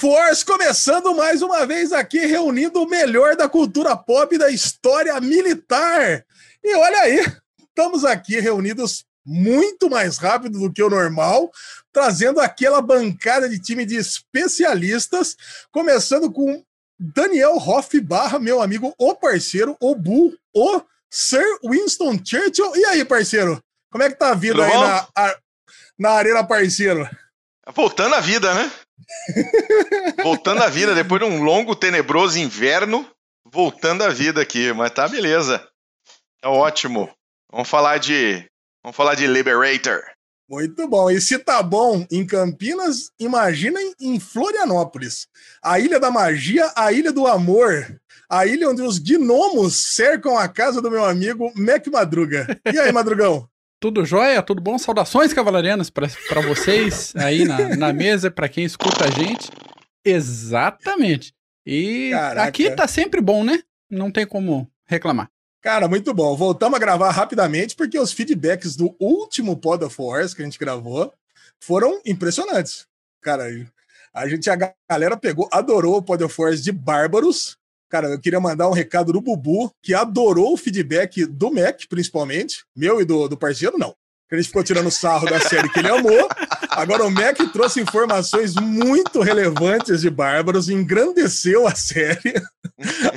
of Wars começando mais uma vez aqui, reunindo o melhor da cultura pop e da história militar. E olha aí, estamos aqui reunidos muito mais rápido do que o normal, trazendo aquela bancada de time de especialistas, começando com Daniel Hoff barra, meu amigo, o parceiro, o Bu, o Sir Winston Churchill. E aí, parceiro? Como é que tá a vida Tudo aí na, a, na Arena Parceiro? Voltando à vida, né? Voltando à vida, depois de um longo, tenebroso inverno, voltando à vida aqui, mas tá beleza. Tá ótimo. Vamos falar de. Vamos falar de Liberator. Muito bom. E se tá bom em Campinas, imaginem em Florianópolis. A Ilha da Magia, a Ilha do Amor, a ilha onde os gnomos cercam a casa do meu amigo Mac Madruga. E aí, Madrugão? Tudo jóia? Tudo bom? Saudações cavalarianas para vocês aí na, na mesa, para quem escuta a gente. Exatamente. E Caraca. aqui tá sempre bom, né? Não tem como reclamar. Cara, muito bom. Voltamos a gravar rapidamente porque os feedbacks do último Pod of Wars que a gente gravou foram impressionantes. Cara, a gente, a galera pegou, adorou o Pod of Wars de Bárbaros. Cara, eu queria mandar um recado do Bubu, que adorou o feedback do Mac, principalmente, meu e do, do parceiro, não. Gente ficou tirando sarro da série que ele amou. Agora o Mac trouxe informações muito relevantes de Bárbaros, engrandeceu a série.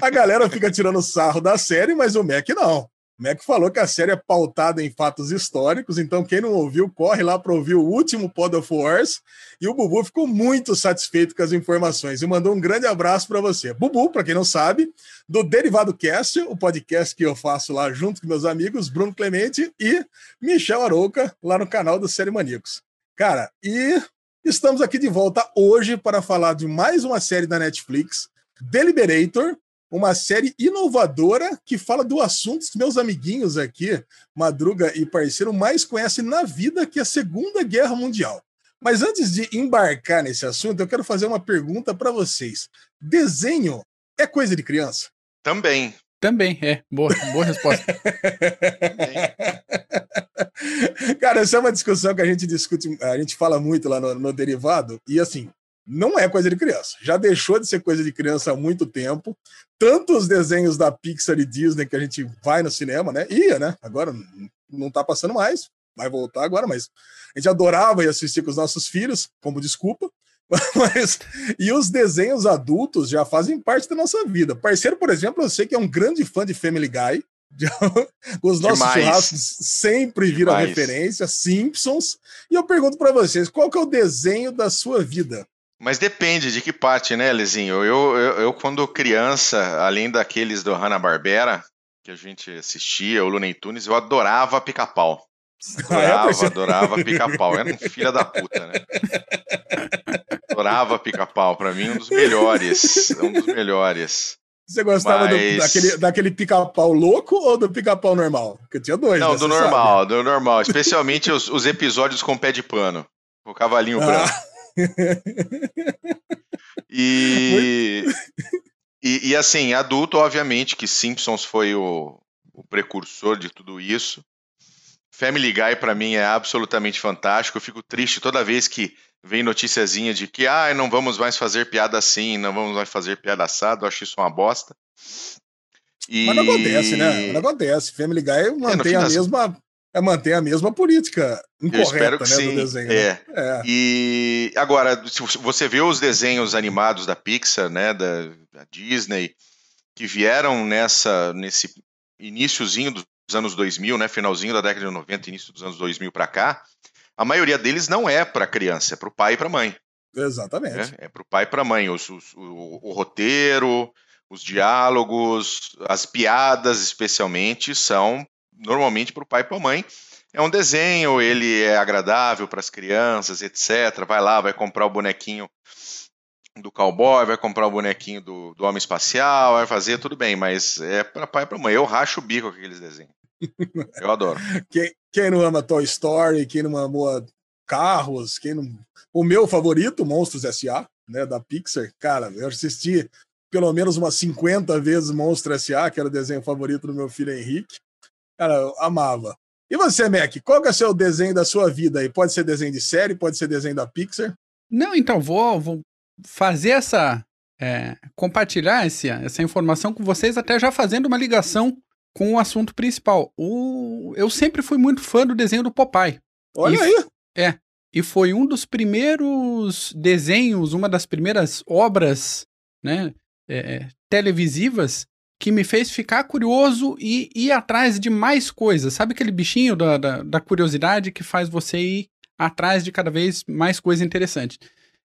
A galera fica tirando sarro da série, mas o Mac não. Mac falou que a série é pautada em fatos históricos, então quem não ouviu, corre lá para ouvir o último Pod of Wars. E o Bubu ficou muito satisfeito com as informações e mandou um grande abraço para você. Bubu, para quem não sabe, do Derivado Cast, o podcast que eu faço lá junto com meus amigos Bruno Clemente e Michel Arouca, lá no canal do Série Maníacos. Cara, e estamos aqui de volta hoje para falar de mais uma série da Netflix, Deliberator, uma série inovadora que fala do assunto que meus amiguinhos aqui, Madruga e parceiro, mais conhecem na vida, que é a Segunda Guerra Mundial. Mas antes de embarcar nesse assunto, eu quero fazer uma pergunta para vocês. Desenho é coisa de criança? Também. Também, é. Boa, boa resposta. Cara, essa é uma discussão que a gente discute, a gente fala muito lá no, no derivado, e assim, não é coisa de criança. Já deixou de ser coisa de criança há muito tempo. Tanto os desenhos da Pixar e Disney que a gente vai no cinema, né? Ia, né? Agora não tá passando mais, vai voltar agora, mas a gente adorava ir assistir com os nossos filhos, como desculpa. Mas, e os desenhos adultos já fazem parte da nossa vida. Parceiro, por exemplo, eu sei que é um grande fã de Family Guy. os nossos Demais. churrascos sempre viram Demais. referência, Simpsons. E eu pergunto para vocês, qual que é o desenho da sua vida? Mas depende de que parte, né, Lezinho? Eu, eu, eu quando criança, além daqueles do Hanna-Barbera, que a gente assistia, o Looney Tunes, eu adorava pica-pau. Adorava, ah, é, adorava pica-pau. Era um filho da puta, né? Adorava pica-pau. Pra mim, um dos melhores. Um dos melhores. Você gostava Mas... do, daquele, daquele pica-pau louco ou do pica-pau normal? Porque tinha dois. Não, né, do normal, sabe? do normal. Especialmente os, os, episódios com pé de pano. O cavalinho ah. branco e, e, e, assim, adulto, obviamente, que Simpsons foi o, o precursor de tudo isso. Family Guy, para mim, é absolutamente fantástico. Eu fico triste toda vez que vem noticiazinha de que ah, não vamos mais fazer piada assim, não vamos mais fazer piada assado. Acho isso uma bosta. E... Mas não acontece, né? Não acontece. Family Guy mantém é, a das... mesma é manter a mesma política incorreta né, sim. do desenho. Né? É. Né? é. E agora, se você vê os desenhos animados da Pixar, né, da, da, Disney, que vieram nessa nesse iníciozinho dos anos 2000, né, finalzinho da década de 90, início dos anos 2000 para cá, a maioria deles não é para criança, é para o pai e para a mãe. Exatamente. É, é para o pai e para a mãe. Os, os, o, o roteiro, os diálogos, as piadas, especialmente, são normalmente para o pai e para a mãe. É um desenho, ele é agradável para as crianças, etc. Vai lá, vai comprar o bonequinho do cowboy, vai comprar o bonequinho do, do homem espacial, vai fazer tudo bem, mas é para pai e para mãe. Eu racho o bico com aqueles desenhos. Eu adoro. quem, quem não ama Toy Story, quem não amou carros, quem não. O meu favorito, Monstros S.A., né, da Pixar, cara, eu assisti pelo menos umas 50 vezes Monstros S.A., que era o desenho favorito do meu filho Henrique. Cara, eu amava. E você, Mac, qual que é o seu desenho da sua vida aí? Pode ser desenho de série, pode ser desenho da Pixar? Não, então, vou, vou fazer essa. É, compartilhar esse, essa informação com vocês, até já fazendo uma ligação com o assunto principal. O, eu sempre fui muito fã do desenho do Popeye. Olha e, aí! É. E foi um dos primeiros desenhos, uma das primeiras obras né, é, televisivas que me fez ficar curioso e ir atrás de mais coisas. Sabe aquele bichinho da, da, da curiosidade que faz você ir atrás de cada vez mais coisa interessante?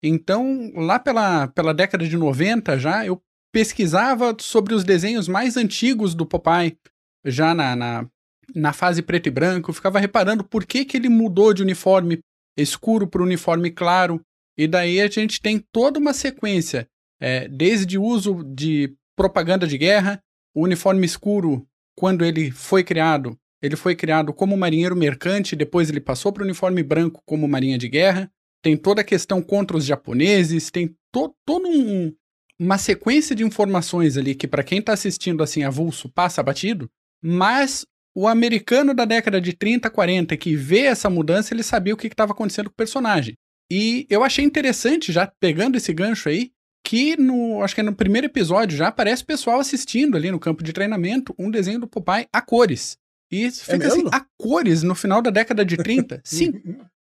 Então, lá pela, pela década de 90 já, eu pesquisava sobre os desenhos mais antigos do Popeye, já na, na, na fase preto e branco, eu ficava reparando por que, que ele mudou de uniforme escuro para uniforme claro, e daí a gente tem toda uma sequência, é, desde o uso de propaganda de guerra, o uniforme escuro, quando ele foi criado, ele foi criado como marinheiro mercante, depois ele passou para o uniforme branco como marinha de guerra, tem toda a questão contra os japoneses, tem to, todo um, uma sequência de informações ali que para quem está assistindo assim avulso passa batido, mas o americano da década de 30, 40 que vê essa mudança, ele sabia o que estava acontecendo com o personagem. E eu achei interessante, já pegando esse gancho aí, que no, acho que é no primeiro episódio já aparece o pessoal assistindo ali no campo de treinamento um desenho do Popeye a cores. E é fica é assim, a cores no final da década de 30? Sim.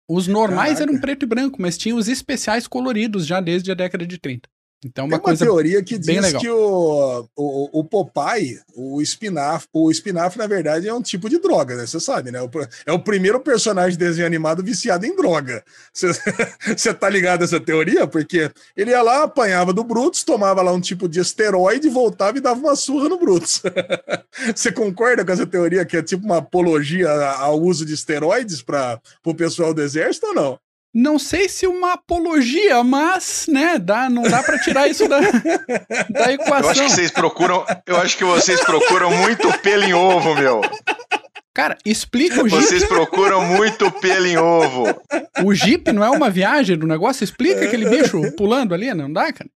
Os normais Caraca. eram preto e branco, mas tinha os especiais coloridos já desde a década de 30. Então, uma, Tem uma coisa teoria que diz legal. que o, o, o Popeye, o espinafre, o espinafre, na verdade, é um tipo de droga, né? Você sabe, né? É o primeiro personagem de desenho animado viciado em droga. Você tá ligado a essa teoria? Porque ele ia lá, apanhava do Brutus, tomava lá um tipo de esteroide, voltava e dava uma surra no Brutus. Você concorda com essa teoria que é tipo uma apologia ao uso de esteroides para o pessoal do exército ou não? Não sei se uma apologia, mas, né, dá, não dá para tirar isso da, da equação. Eu acho que vocês procuram, eu acho que vocês procuram muito pelo em ovo, meu. Cara, explica o Jeep. Vocês procuram muito pelo em ovo. O Jeep não é uma viagem do negócio? Explica aquele bicho pulando ali, não dá, cara?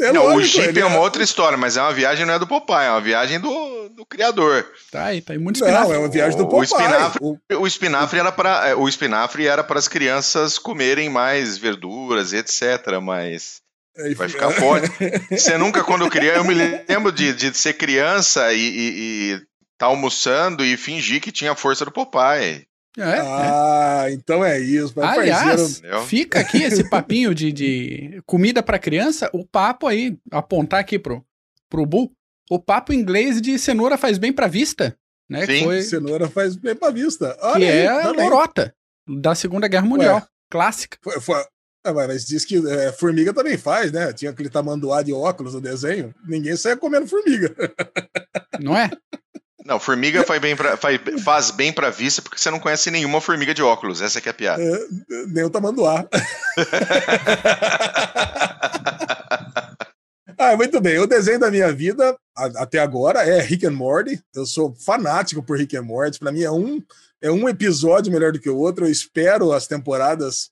É não, lógico, o Jeep é uma é- outra história, mas é uma viagem não é do Popeye, é uma viagem do, do criador. Tá aí, tá aí muito espinafre. Não, é uma viagem do Popeye. O espinafre, o... o espinafre era para é, o espinafre era para as crianças comerem mais verduras, etc, mas é, vai ficar forte. Você nunca, quando criança, eu me lembro de, de ser criança e, e, e tá almoçando e fingir que tinha a força do Popeye. É, é. ah, é. então é isso. Aliás, parceiro... fica aqui esse papinho de, de comida para criança, o papo aí, apontar aqui pro, pro Bull, o papo inglês de cenoura faz bem pra vista, né? Sim, foi... cenoura faz bem pra vista. Olha que aí, é a lorota da Segunda Guerra Mundial, Ué, clássica. Foi, foi... Ah, mas diz que é, formiga também faz, né? Tinha aquele tamanduá de óculos no desenho, ninguém saia comendo formiga. Não é? Não, formiga faz bem, pra, faz, faz bem pra vista porque você não conhece nenhuma formiga de óculos. Essa que é a piada. É, nem o tamanduá. ah, muito bem. O desenho da minha vida até agora é Rick and Morty. Eu sou fanático por Rick and Morty. Para mim é um, é um episódio melhor do que o outro. Eu espero as temporadas.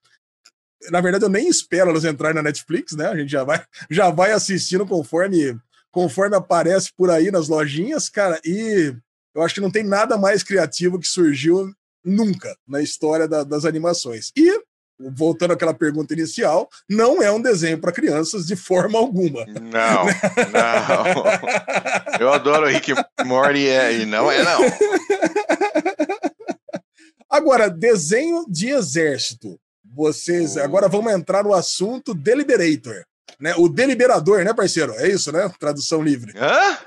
Na verdade, eu nem espero elas entrarem na Netflix, né? A gente já vai, já vai assistindo conforme conforme aparece por aí nas lojinhas, cara, e eu acho que não tem nada mais criativo que surgiu nunca na história da, das animações. E, voltando àquela pergunta inicial, não é um desenho para crianças de forma alguma. Não, não. Eu adoro Rick Morty é, e não é, não. Agora, desenho de exército. Vocês. Agora vamos entrar no assunto Deliberator né? O deliberador, né, parceiro? É isso, né? Tradução livre. Hã?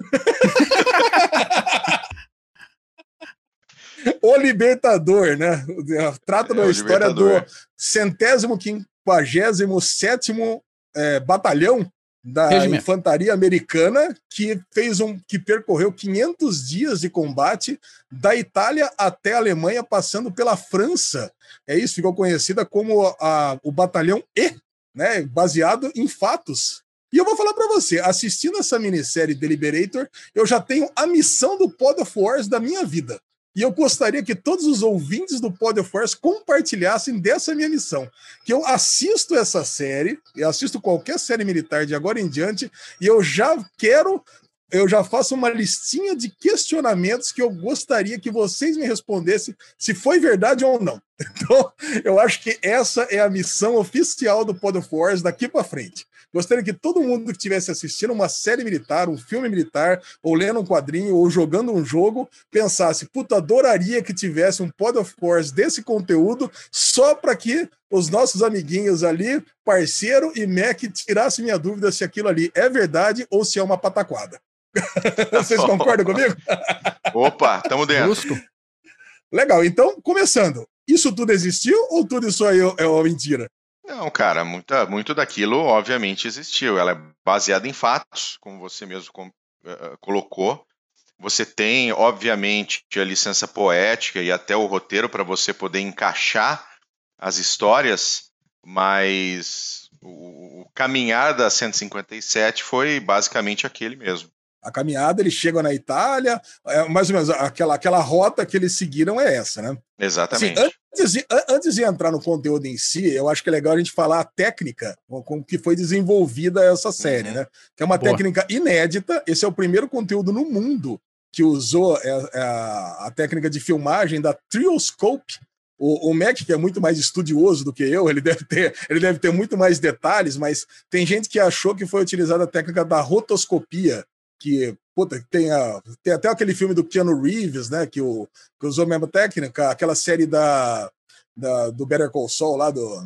o Libertador, né? Trata é, da história libertador. do centésimo quinquagésimo sétimo é, batalhão da Regimento. infantaria americana que fez um que percorreu 500 dias de combate da Itália até a Alemanha passando pela França é isso ficou conhecida como a, o batalhão E né, baseado em fatos. E eu vou falar para você, assistindo essa minissérie Deliberator, eu já tenho a missão do Pod of Wars da minha vida. E eu gostaria que todos os ouvintes do Pod of Wars compartilhassem dessa minha missão. Que eu assisto essa série, eu assisto qualquer série militar de agora em diante, e eu já quero eu já faço uma listinha de questionamentos que eu gostaria que vocês me respondessem se foi verdade ou não. Então, eu acho que essa é a missão oficial do Pod of Wars daqui para frente. Gostaria que todo mundo que estivesse assistindo uma série militar, um filme militar, ou lendo um quadrinho, ou jogando um jogo, pensasse: puta, adoraria que tivesse um Pod of Wars desse conteúdo, só para que os nossos amiguinhos ali, parceiro e Mac, tirassem minha dúvida se aquilo ali é verdade ou se é uma pataquada. Vocês concordam comigo? Opa, estamos dentro. Justo. Legal, então, começando. Isso tudo existiu ou tudo isso aí é uma mentira? Não, cara, muita, muito daquilo obviamente existiu. Ela é baseada em fatos, como você mesmo uh, colocou. Você tem, obviamente, a licença poética e até o roteiro para você poder encaixar as histórias, mas o, o caminhar da 157 foi basicamente aquele mesmo a caminhada, eles chegam na Itália, é, mais ou menos aquela, aquela rota que eles seguiram é essa, né? Exatamente. Assim, antes, de, antes de entrar no conteúdo em si, eu acho que é legal a gente falar a técnica com que foi desenvolvida essa série, uhum. né? Que é uma Boa. técnica inédita, esse é o primeiro conteúdo no mundo que usou a, é, a, é, a técnica de filmagem da Trioscope, o, o Mac, que é muito mais estudioso do que eu, ele deve, ter, ele deve ter muito mais detalhes, mas tem gente que achou que foi utilizada a técnica da rotoscopia, que puta, tem, a, tem até aquele filme do Keanu Reeves, né, que, o, que usou a mesma técnica, aquela série da, da, do Better Call Saul lá, do,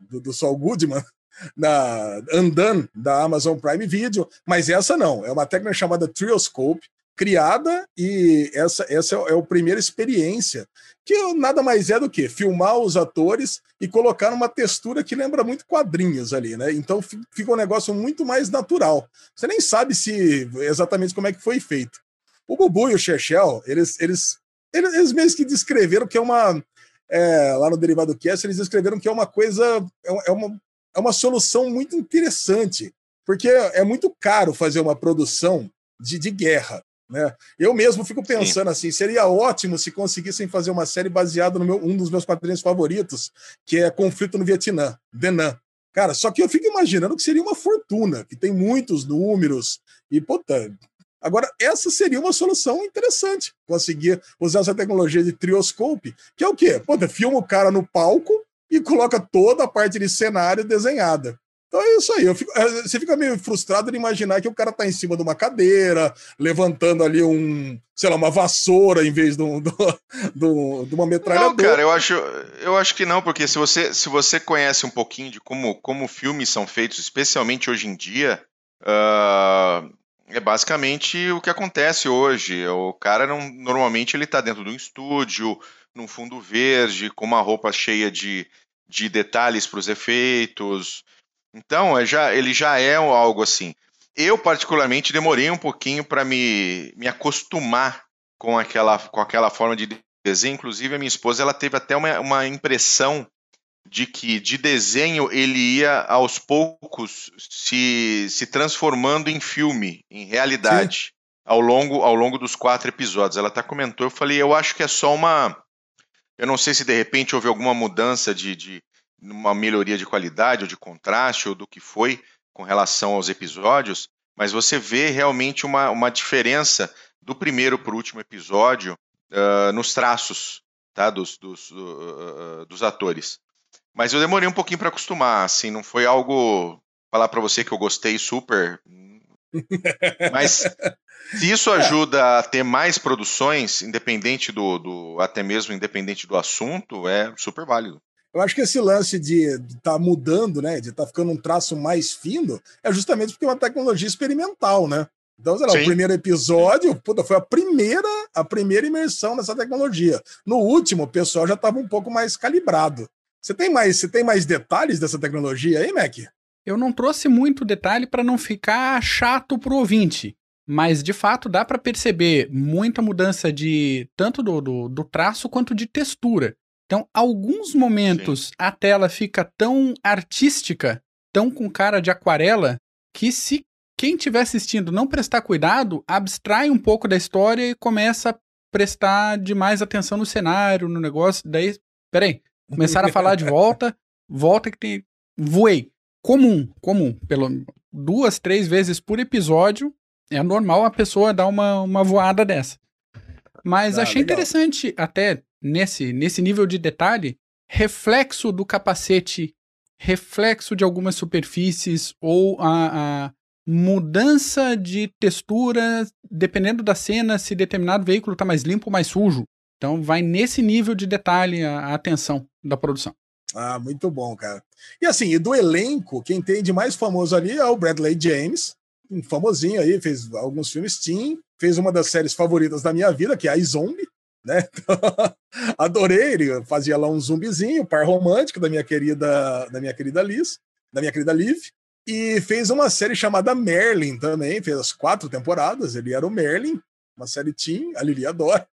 do, do Saul Goodman, na Undone, da Amazon Prime Video, mas essa não, é uma técnica chamada Trioscope, criada e essa, essa é a primeira experiência, que nada mais é do que filmar os atores e colocar numa textura que lembra muito quadrinhos ali, né? Então fica um negócio muito mais natural. Você nem sabe se exatamente como é que foi feito. O Bubu e o Chechel, eles, eles, eles, eles mesmo que descreveram que é uma. É, lá no Derivado Cast, eles descreveram que é uma coisa, é, é uma, é uma solução muito interessante, porque é muito caro fazer uma produção de, de guerra. Né? Eu mesmo fico pensando Sim. assim, seria ótimo se conseguissem fazer uma série baseada no meu, um dos meus quadrinhos favoritos, que é Conflito no Vietnã, Denan. Cara, só que eu fico imaginando que seria uma fortuna, que tem muitos números e puta. Agora, essa seria uma solução interessante, conseguir usar essa tecnologia de trioscope, que é o quê? Puta, filma o cara no palco e coloca toda a parte de cenário desenhada. Então é isso aí. Fico, é, você fica meio frustrado de imaginar que o cara tá em cima de uma cadeira, levantando ali um, sei lá, uma vassoura em vez de, um, de uma metralhadora. Não, cara, eu acho, eu acho que não, porque se você, se você conhece um pouquinho de como, como filmes são feitos, especialmente hoje em dia, uh, é basicamente o que acontece hoje. O cara não, normalmente ele tá dentro de um estúdio, num fundo verde, com uma roupa cheia de, de detalhes para os efeitos. Então, é já, ele já é algo assim. Eu, particularmente, demorei um pouquinho para me, me acostumar com aquela, com aquela forma de desenho. Inclusive, a minha esposa ela teve até uma, uma impressão de que de desenho ele ia aos poucos se, se transformando em filme, em realidade, ao longo, ao longo dos quatro episódios. Ela até comentou, eu falei, eu acho que é só uma. Eu não sei se de repente houve alguma mudança de, de, numa melhoria de qualidade ou de contraste ou do que foi com relação aos episódios, mas você vê realmente uma, uma diferença do primeiro para o último episódio uh, nos traços tá, dos, dos, uh, dos atores. Mas eu demorei um pouquinho para acostumar, assim, não foi algo falar para você que eu gostei super. Mas se isso ajuda a ter mais produções, independente do, do até mesmo independente do assunto, é super válido. Eu acho que esse lance de estar tá mudando, né, de estar tá ficando um traço mais fino, é justamente porque é uma tecnologia experimental, né? Então, sei lá, Sim. o primeiro episódio, puta, foi a primeira, a primeira imersão nessa tecnologia. No último, o pessoal já estava um pouco mais calibrado. Você tem mais, você tem mais detalhes dessa tecnologia aí, Mac? Eu não trouxe muito detalhe para não ficar chato pro ouvinte, mas de fato dá para perceber muita mudança de tanto do, do, do traço quanto de textura. Então, alguns momentos Sim. a tela fica tão artística, tão com cara de aquarela, que se quem estiver assistindo não prestar cuidado, abstrai um pouco da história e começa a prestar demais atenção no cenário, no negócio. Daí, peraí, começaram a falar de volta, volta que tem. Voei. Comum, comum. Pelo, duas, três vezes por episódio, é normal a pessoa dar uma, uma voada dessa. Mas ah, achei legal. interessante até nesse, nesse nível de detalhe, reflexo do capacete, reflexo de algumas superfícies ou a, a mudança de textura, dependendo da cena, se determinado veículo está mais limpo ou mais sujo. Então vai nesse nível de detalhe a, a atenção da produção. Ah, muito bom, cara. E assim, e do elenco, quem tem de mais famoso ali é o Bradley James, um famosinho aí, fez alguns filmes teen, fez uma das séries favoritas da minha vida, que é a Zombie, né? Adorei, ele fazia lá um zumbizinho, par romântico da minha querida, da minha querida Liz, da minha querida Liv, e fez uma série chamada Merlin também, fez as quatro temporadas, ele era o Merlin, uma série teen, a Lili adora.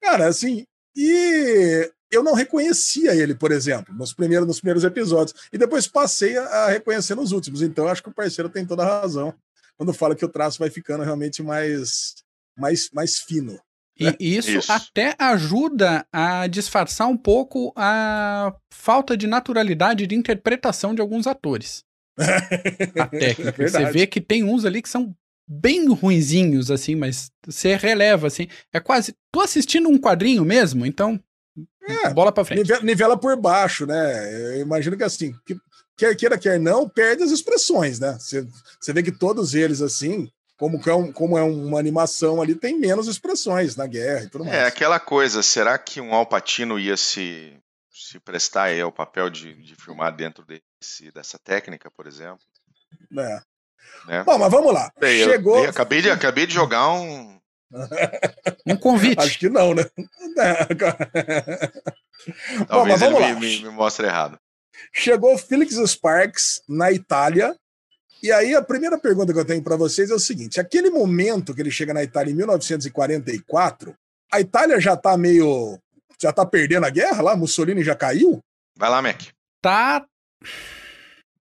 Cara, assim, e eu não reconhecia ele, por exemplo, nos primeiros, nos primeiros episódios. E depois passei a, a reconhecer nos últimos. Então, acho que o parceiro tem toda a razão quando fala que o traço vai ficando realmente mais, mais, mais fino. E isso, isso, até ajuda a disfarçar um pouco a falta de naturalidade de interpretação de alguns atores. a técnica. É você vê que tem uns ali que são bem ruinzinhos, assim, mas você releva, assim. É quase. Tô assistindo um quadrinho mesmo, então. É, bola pra frente. Nivela, nivela por baixo, né? Eu imagino que assim, que, quer queira, quer não, perde as expressões, né? Você, você vê que todos eles, assim, como é, como é uma animação ali, tem menos expressões na guerra e tudo é, mais. É aquela coisa, será que um Alpatino ia se, se prestar aí ao papel de, de filmar dentro desse, dessa técnica, por exemplo? É. Né? Bom, mas vamos lá. Bem, Chegou. Eu, eu acabei, de, acabei de jogar um. um convite. Acho que não, né? Talvez Bom, ele me, me, me mostre errado. Chegou Felix Sparks na Itália. E aí a primeira pergunta que eu tenho para vocês é o seguinte: aquele momento que ele chega na Itália em 1944, a Itália já tá meio já tá perdendo a guerra lá, Mussolini já caiu? Vai lá, Mac. Tá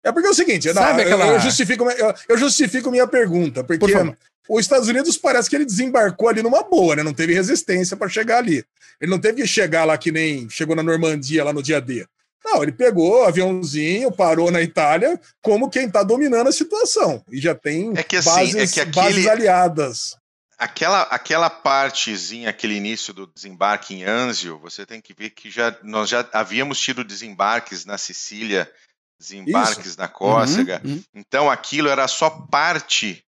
é porque é o seguinte, não, aquela... eu, justifico, eu, eu, justifico minha pergunta, porque Por os Estados Unidos parece que ele desembarcou ali numa boa, né? Não teve resistência para chegar ali. Ele não teve que chegar lá que nem chegou na Normandia lá no dia D. Não, ele pegou o aviãozinho, parou na Itália, como quem está dominando a situação. E já tem é que, assim, bases, é que aquele, bases aliadas. Aquela, aquela partezinha, aquele início do desembarque em Anzio, você tem que ver que já, nós já havíamos tido desembarques na Sicília, desembarques Isso. na Córcega. Uhum, uhum. Então aquilo era só parte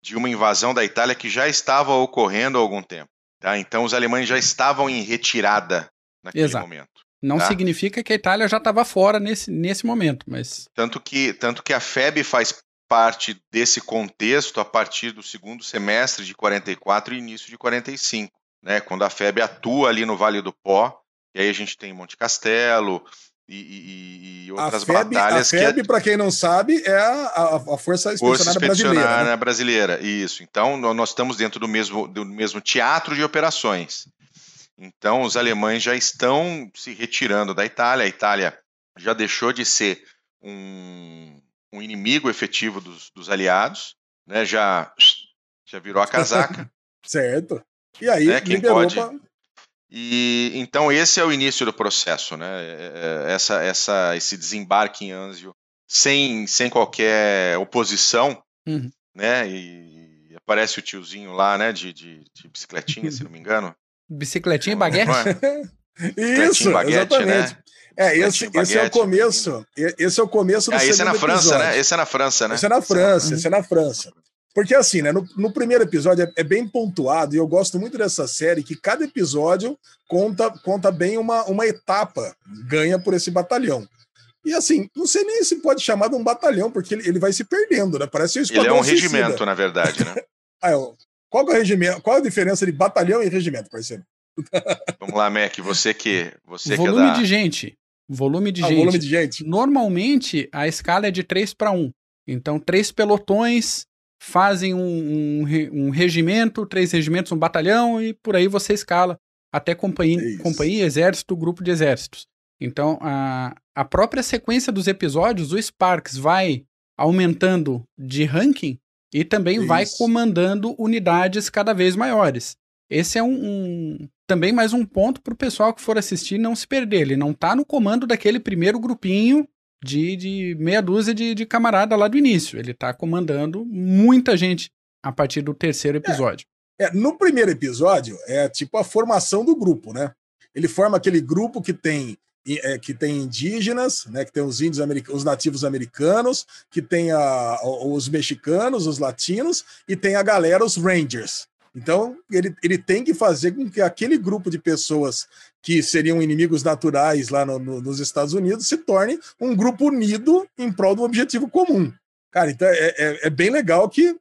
de uma invasão da Itália que já estava ocorrendo há algum tempo. Tá? Então os alemães já estavam em retirada naquele Exato. momento. Não tá? significa que a Itália já estava fora nesse, nesse momento, mas. Tanto que, tanto que a FEB faz parte desse contexto a partir do segundo semestre de 44 e início de 45, né? Quando a FEB atua ali no Vale do Pó, e aí a gente tem Monte Castelo, e, e, e outras a FEB, batalhas. A FEB, que para quem não sabe, é a, a, a Força Expedicionária Brasileira. Né? Brasileira, isso. Então, nós estamos dentro do mesmo, do mesmo teatro de operações. Então, os alemães já estão se retirando da Itália. A Itália já deixou de ser um, um inimigo efetivo dos, dos aliados, né? já, já virou a casaca. certo. E aí, né? Quem pode... Pra e então esse é o início do processo, né? É, é, essa, essa, esse desembarque em Anzio sem, sem qualquer oposição, uhum. né? E aparece o tiozinho lá, né? De, de, de bicicletinha, se não me engano. Bicicletinha e baguete? Isso, baguete, exatamente. Né? É, esse, esse é o começo. Esse é o começo do ah, esse é na França, episódio. né? Esse é na França, né? Esse é na França, esse é na França. Porque assim, né, no, no primeiro episódio é, é, bem pontuado, e eu gosto muito dessa série, que cada episódio conta, conta bem uma, uma etapa ganha por esse batalhão. E assim, não sei nem se pode chamar de um batalhão, porque ele, ele vai se perdendo, né? Parece um Ele é um suicida. regimento, na verdade, né? ah, qual, é o regimento, qual a diferença de batalhão e regimento, parceiro? Vamos lá, Mac, você que. Você volume que é da... de gente. Volume de ah, gente. Volume de gente. Normalmente, a escala é de 3 para 1. Então, três pelotões fazem um, um, um, regimento, três regimentos, um batalhão e por aí você escala até companhia, companhia exército, grupo de exércitos. Então, a, a própria sequência dos episódios, o Sparks vai aumentando de ranking e também Isso. vai comandando unidades cada vez maiores. Esse é um, um também mais um ponto para o pessoal que for assistir não se perder. Ele não está no comando daquele primeiro grupinho de, de meia dúzia de, de camarada lá do início. Ele tá comandando muita gente a partir do terceiro episódio. É, é, no primeiro episódio, é tipo a formação do grupo, né? Ele forma aquele grupo que tem é, que tem indígenas, né, que tem os índios os nativos americanos, que tem a, os mexicanos, os latinos, e tem a galera, os Rangers. Então, ele, ele tem que fazer com que aquele grupo de pessoas que seriam inimigos naturais lá no, no, nos Estados Unidos se torne um grupo unido em prol do objetivo comum. Cara, então é, é, é bem legal que.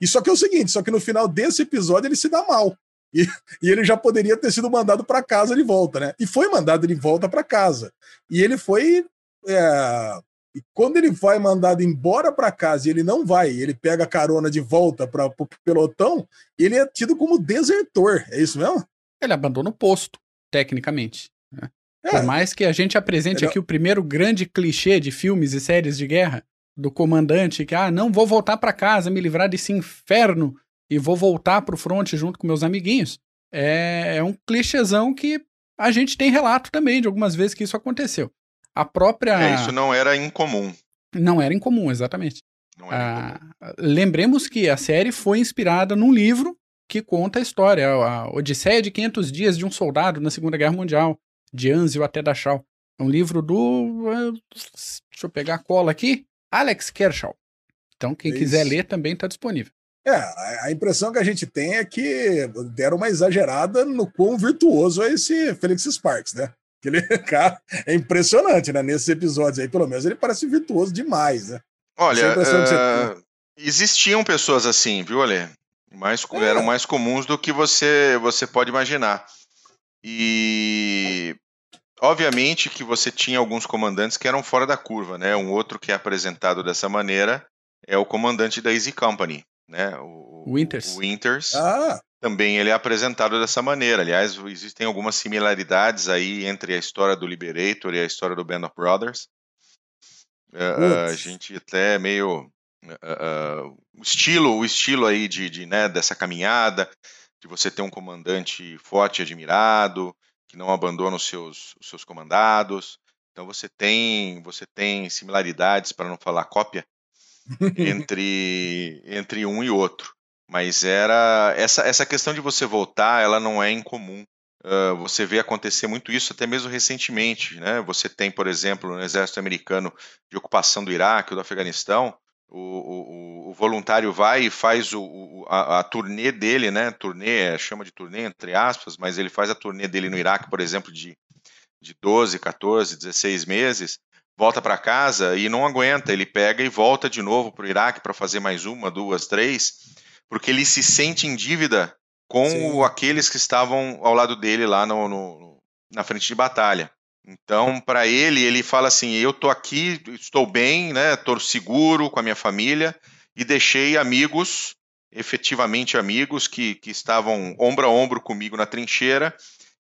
E só que é o seguinte: só que no final desse episódio ele se dá mal. E, e ele já poderia ter sido mandado para casa de volta, né? E foi mandado de volta para casa. E ele foi. É, e quando ele vai mandado embora para casa e ele não vai, ele pega a carona de volta para o pelotão, ele é tido como desertor. É isso mesmo? Ele abandona o posto, tecnicamente. Né? É. Por mais que a gente apresente ele... aqui o primeiro grande clichê de filmes e séries de guerra do comandante que, ah, não vou voltar para casa, me livrar desse inferno e vou voltar para o fronte junto com meus amiguinhos. É, é um clichêzão que a gente tem relato também de algumas vezes que isso aconteceu. A própria. É, isso não era incomum. Não era incomum, exatamente. Era ah, incomum. Lembremos que a série foi inspirada num livro que conta a história, a Odisseia de 500 Dias de um Soldado na Segunda Guerra Mundial, de Anzio até Dachau. É um livro do. Deixa eu pegar a cola aqui. Alex Kershaw. Então, quem Isso. quiser ler também está disponível. É, a impressão que a gente tem é que deram uma exagerada no quão virtuoso é esse Felix Sparks, né? Aquele cara é impressionante, né? Nesses episódios aí, pelo menos, ele parece virtuoso demais, né? Olha, uh, existiam pessoas assim, viu, Ale? Mais, é. Eram mais comuns do que você, você pode imaginar. E obviamente que você tinha alguns comandantes que eram fora da curva, né? Um outro que é apresentado dessa maneira é o comandante da Easy Company, né? O Winters. O Winters. Ah. Também ele é apresentado dessa maneira. Aliás, existem algumas similaridades aí entre a história do Liberator e a história do Band of Brothers. Uh, a gente até meio uh, uh, o estilo, o estilo aí de, de né, dessa caminhada, de você ter um comandante forte e admirado, que não abandona os seus, os seus comandados. Então você tem você tem similaridades, para não falar cópia, entre, entre um e outro. Mas era essa, essa questão de você voltar, ela não é incomum. Uh, você vê acontecer muito isso até mesmo recentemente. Né? Você tem, por exemplo, no exército americano de ocupação do Iraque ou do Afeganistão, o, o, o voluntário vai e faz o, a, a, turnê dele, né? Turnê, chama de turnê entre aspas, mas ele faz a turnê dele no Iraque, por exemplo, de, de 12, 14, 16 meses, volta para casa e não aguenta, ele pega e volta de novo para o Iraque para fazer mais uma, duas, três, porque ele se sente em dívida com aqueles que estavam ao lado dele lá no, no na frente de batalha. Então, para ele, ele fala assim: eu tô aqui, estou bem, né? Estou seguro com a minha família e deixei amigos, efetivamente amigos, que, que estavam ombro a ombro comigo na trincheira,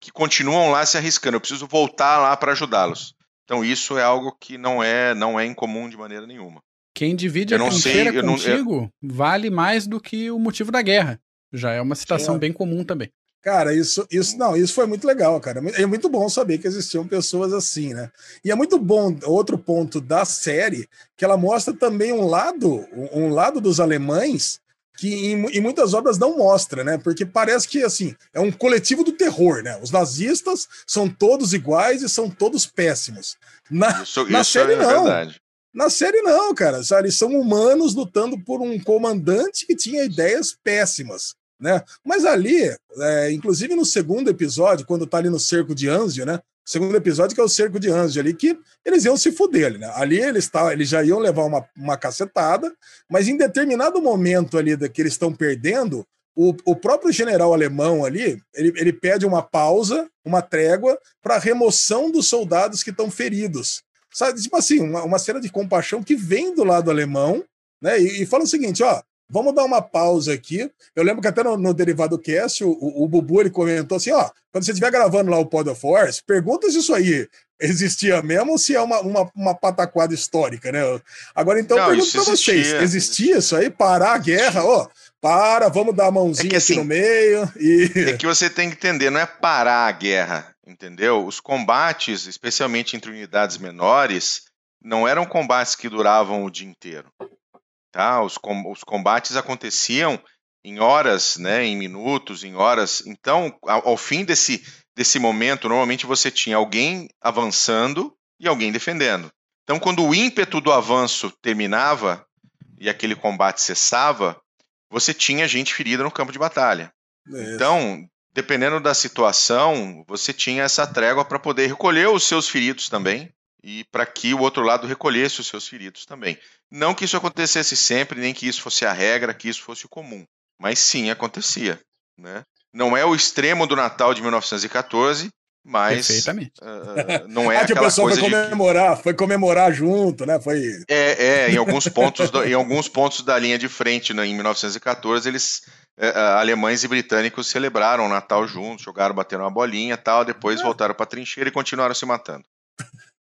que continuam lá se arriscando. Eu preciso voltar lá para ajudá-los. Então isso é algo que não é não é incomum de maneira nenhuma. Quem divide eu a trincheira sei, contigo não, eu... vale mais do que o motivo da guerra. Já é uma situação bem comum também. Cara, isso, isso não, isso foi muito legal, cara. É muito bom saber que existiam pessoas assim, né? E é muito bom outro ponto da série que ela mostra também um lado, um lado dos alemães que em, em, muitas obras não mostra, né? Porque parece que assim é um coletivo do terror, né? Os nazistas são todos iguais e são todos péssimos. Na, isso, na isso série é não. Verdade. Na série não, cara. Eles são humanos lutando por um comandante que tinha ideias péssimas. Né? Mas ali, é, inclusive no segundo episódio, quando tá ali no cerco de Anzio, né? Segundo episódio, que é o cerco de Anjos ali, que eles iam se fuder ali, né? Ali eles, tá, eles já iam levar uma, uma cacetada, mas em determinado momento ali da, que eles estão perdendo, o, o próprio general alemão ali, ele, ele pede uma pausa, uma trégua, para remoção dos soldados que estão feridos. Sabe, tipo assim, uma, uma cena de compaixão que vem do lado alemão, né? E, e fala o seguinte: ó, Vamos dar uma pausa aqui. Eu lembro que até no, no Derivado Cast, o, o, o, Bubu ele comentou assim: ó, quando você estiver gravando lá o Pod of Force, pergunta se isso aí existia mesmo ou se é uma, uma, uma pataquada histórica, né? Agora, então, Não, pergunto pra vocês: existia, existia isso aí? Parar a guerra? Ó, para, vamos dar a mãozinha é que, assim, aqui no meio. E... É que você tem que entender, não é parar a guerra, entendeu? Os combates, especialmente entre unidades menores, não eram combates que duravam o dia inteiro. Tá? Os, com, os combates aconteciam em horas, né, em minutos, em horas. Então, ao, ao, fim desse, desse momento, normalmente você tinha alguém avançando e alguém defendendo. Então, quando o ímpeto do avanço terminava e aquele combate cessava, você tinha gente ferida no campo de batalha. É então, dependendo da situação, você tinha essa trégua para poder recolher os seus feridos também e para que o outro lado recolhesse os seus feridos também. Não que isso acontecesse sempre, nem que isso fosse a regra, que isso fosse o comum, mas sim acontecia. Né? Não é o extremo do Natal de 1914, mas uh, não é ah, que aquela coisa foi comemorar, de... foi comemorar junto, né? Foi é, é em alguns pontos, do, em alguns pontos da linha de frente, né, em 1914, eles uh, alemães e britânicos celebraram o Natal juntos, jogaram, bateram uma bolinha, tal, depois é. voltaram para trincheira e continuaram se matando.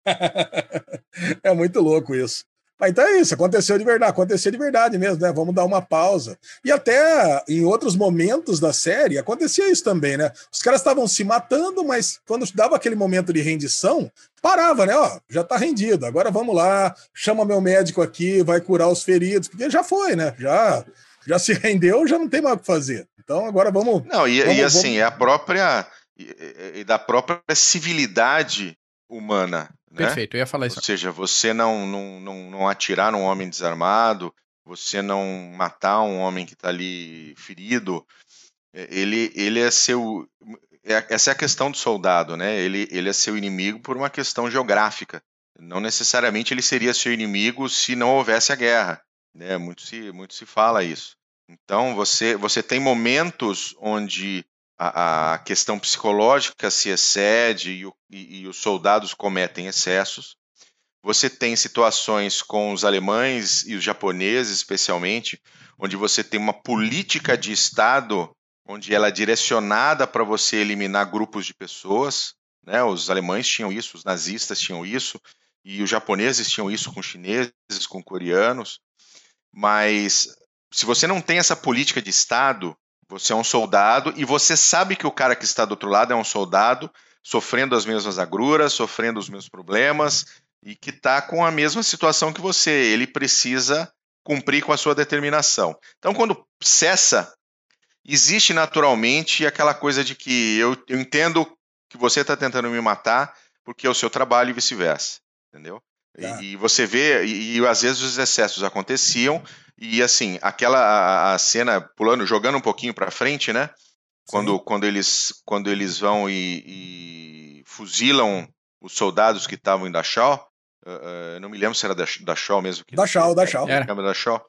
é muito louco isso. Mas então é isso, aconteceu de verdade, aconteceu de verdade mesmo, né? Vamos dar uma pausa. E até em outros momentos da série acontecia isso também, né? Os caras estavam se matando, mas quando dava aquele momento de rendição, parava, né? Ó, já tá rendido, agora vamos lá, chama meu médico aqui, vai curar os feridos, porque já foi, né? Já, já se rendeu, já não tem mais o que fazer. Então agora vamos. Não, e, vamos, e assim, vamos... é a própria. E, e da própria civilidade humana. Né? Perfeito, eu ia falar isso. Ou seja, você não, não, não, não atirar num homem desarmado, você não matar um homem que está ali ferido, é, ele, ele é seu. É, essa é a questão do soldado, né? Ele, ele é seu inimigo por uma questão geográfica. Não necessariamente ele seria seu inimigo se não houvesse a guerra. Né? Muito, se, muito se fala isso. Então, você, você tem momentos onde a, a questão psicológica se excede e, o, e, e os soldados cometem excessos. Você tem situações com os alemães e os japoneses, especialmente, onde você tem uma política de Estado onde ela é direcionada para você eliminar grupos de pessoas. Né? Os alemães tinham isso, os nazistas tinham isso, e os japoneses tinham isso com chineses, com coreanos. Mas se você não tem essa política de Estado, você é um soldado e você sabe que o cara que está do outro lado é um soldado sofrendo as mesmas agruras, sofrendo os mesmos problemas e que está com a mesma situação que você. Ele precisa cumprir com a sua determinação. Então, quando cessa, existe naturalmente aquela coisa de que eu, eu entendo que você está tentando me matar porque é o seu trabalho e vice-versa, entendeu? Tá. E, e, você vê, e, e, às vezes os excessos aconteciam, e assim, aquela a, a cena pulando, jogando um pouquinho para frente, né? Quando, quando, eles, quando eles vão e, e fuzilam os soldados que estavam em Dachau, uh, uh, não me lembro se era da, Dachau mesmo. Que Dachau, Dachau. Era. Dachau.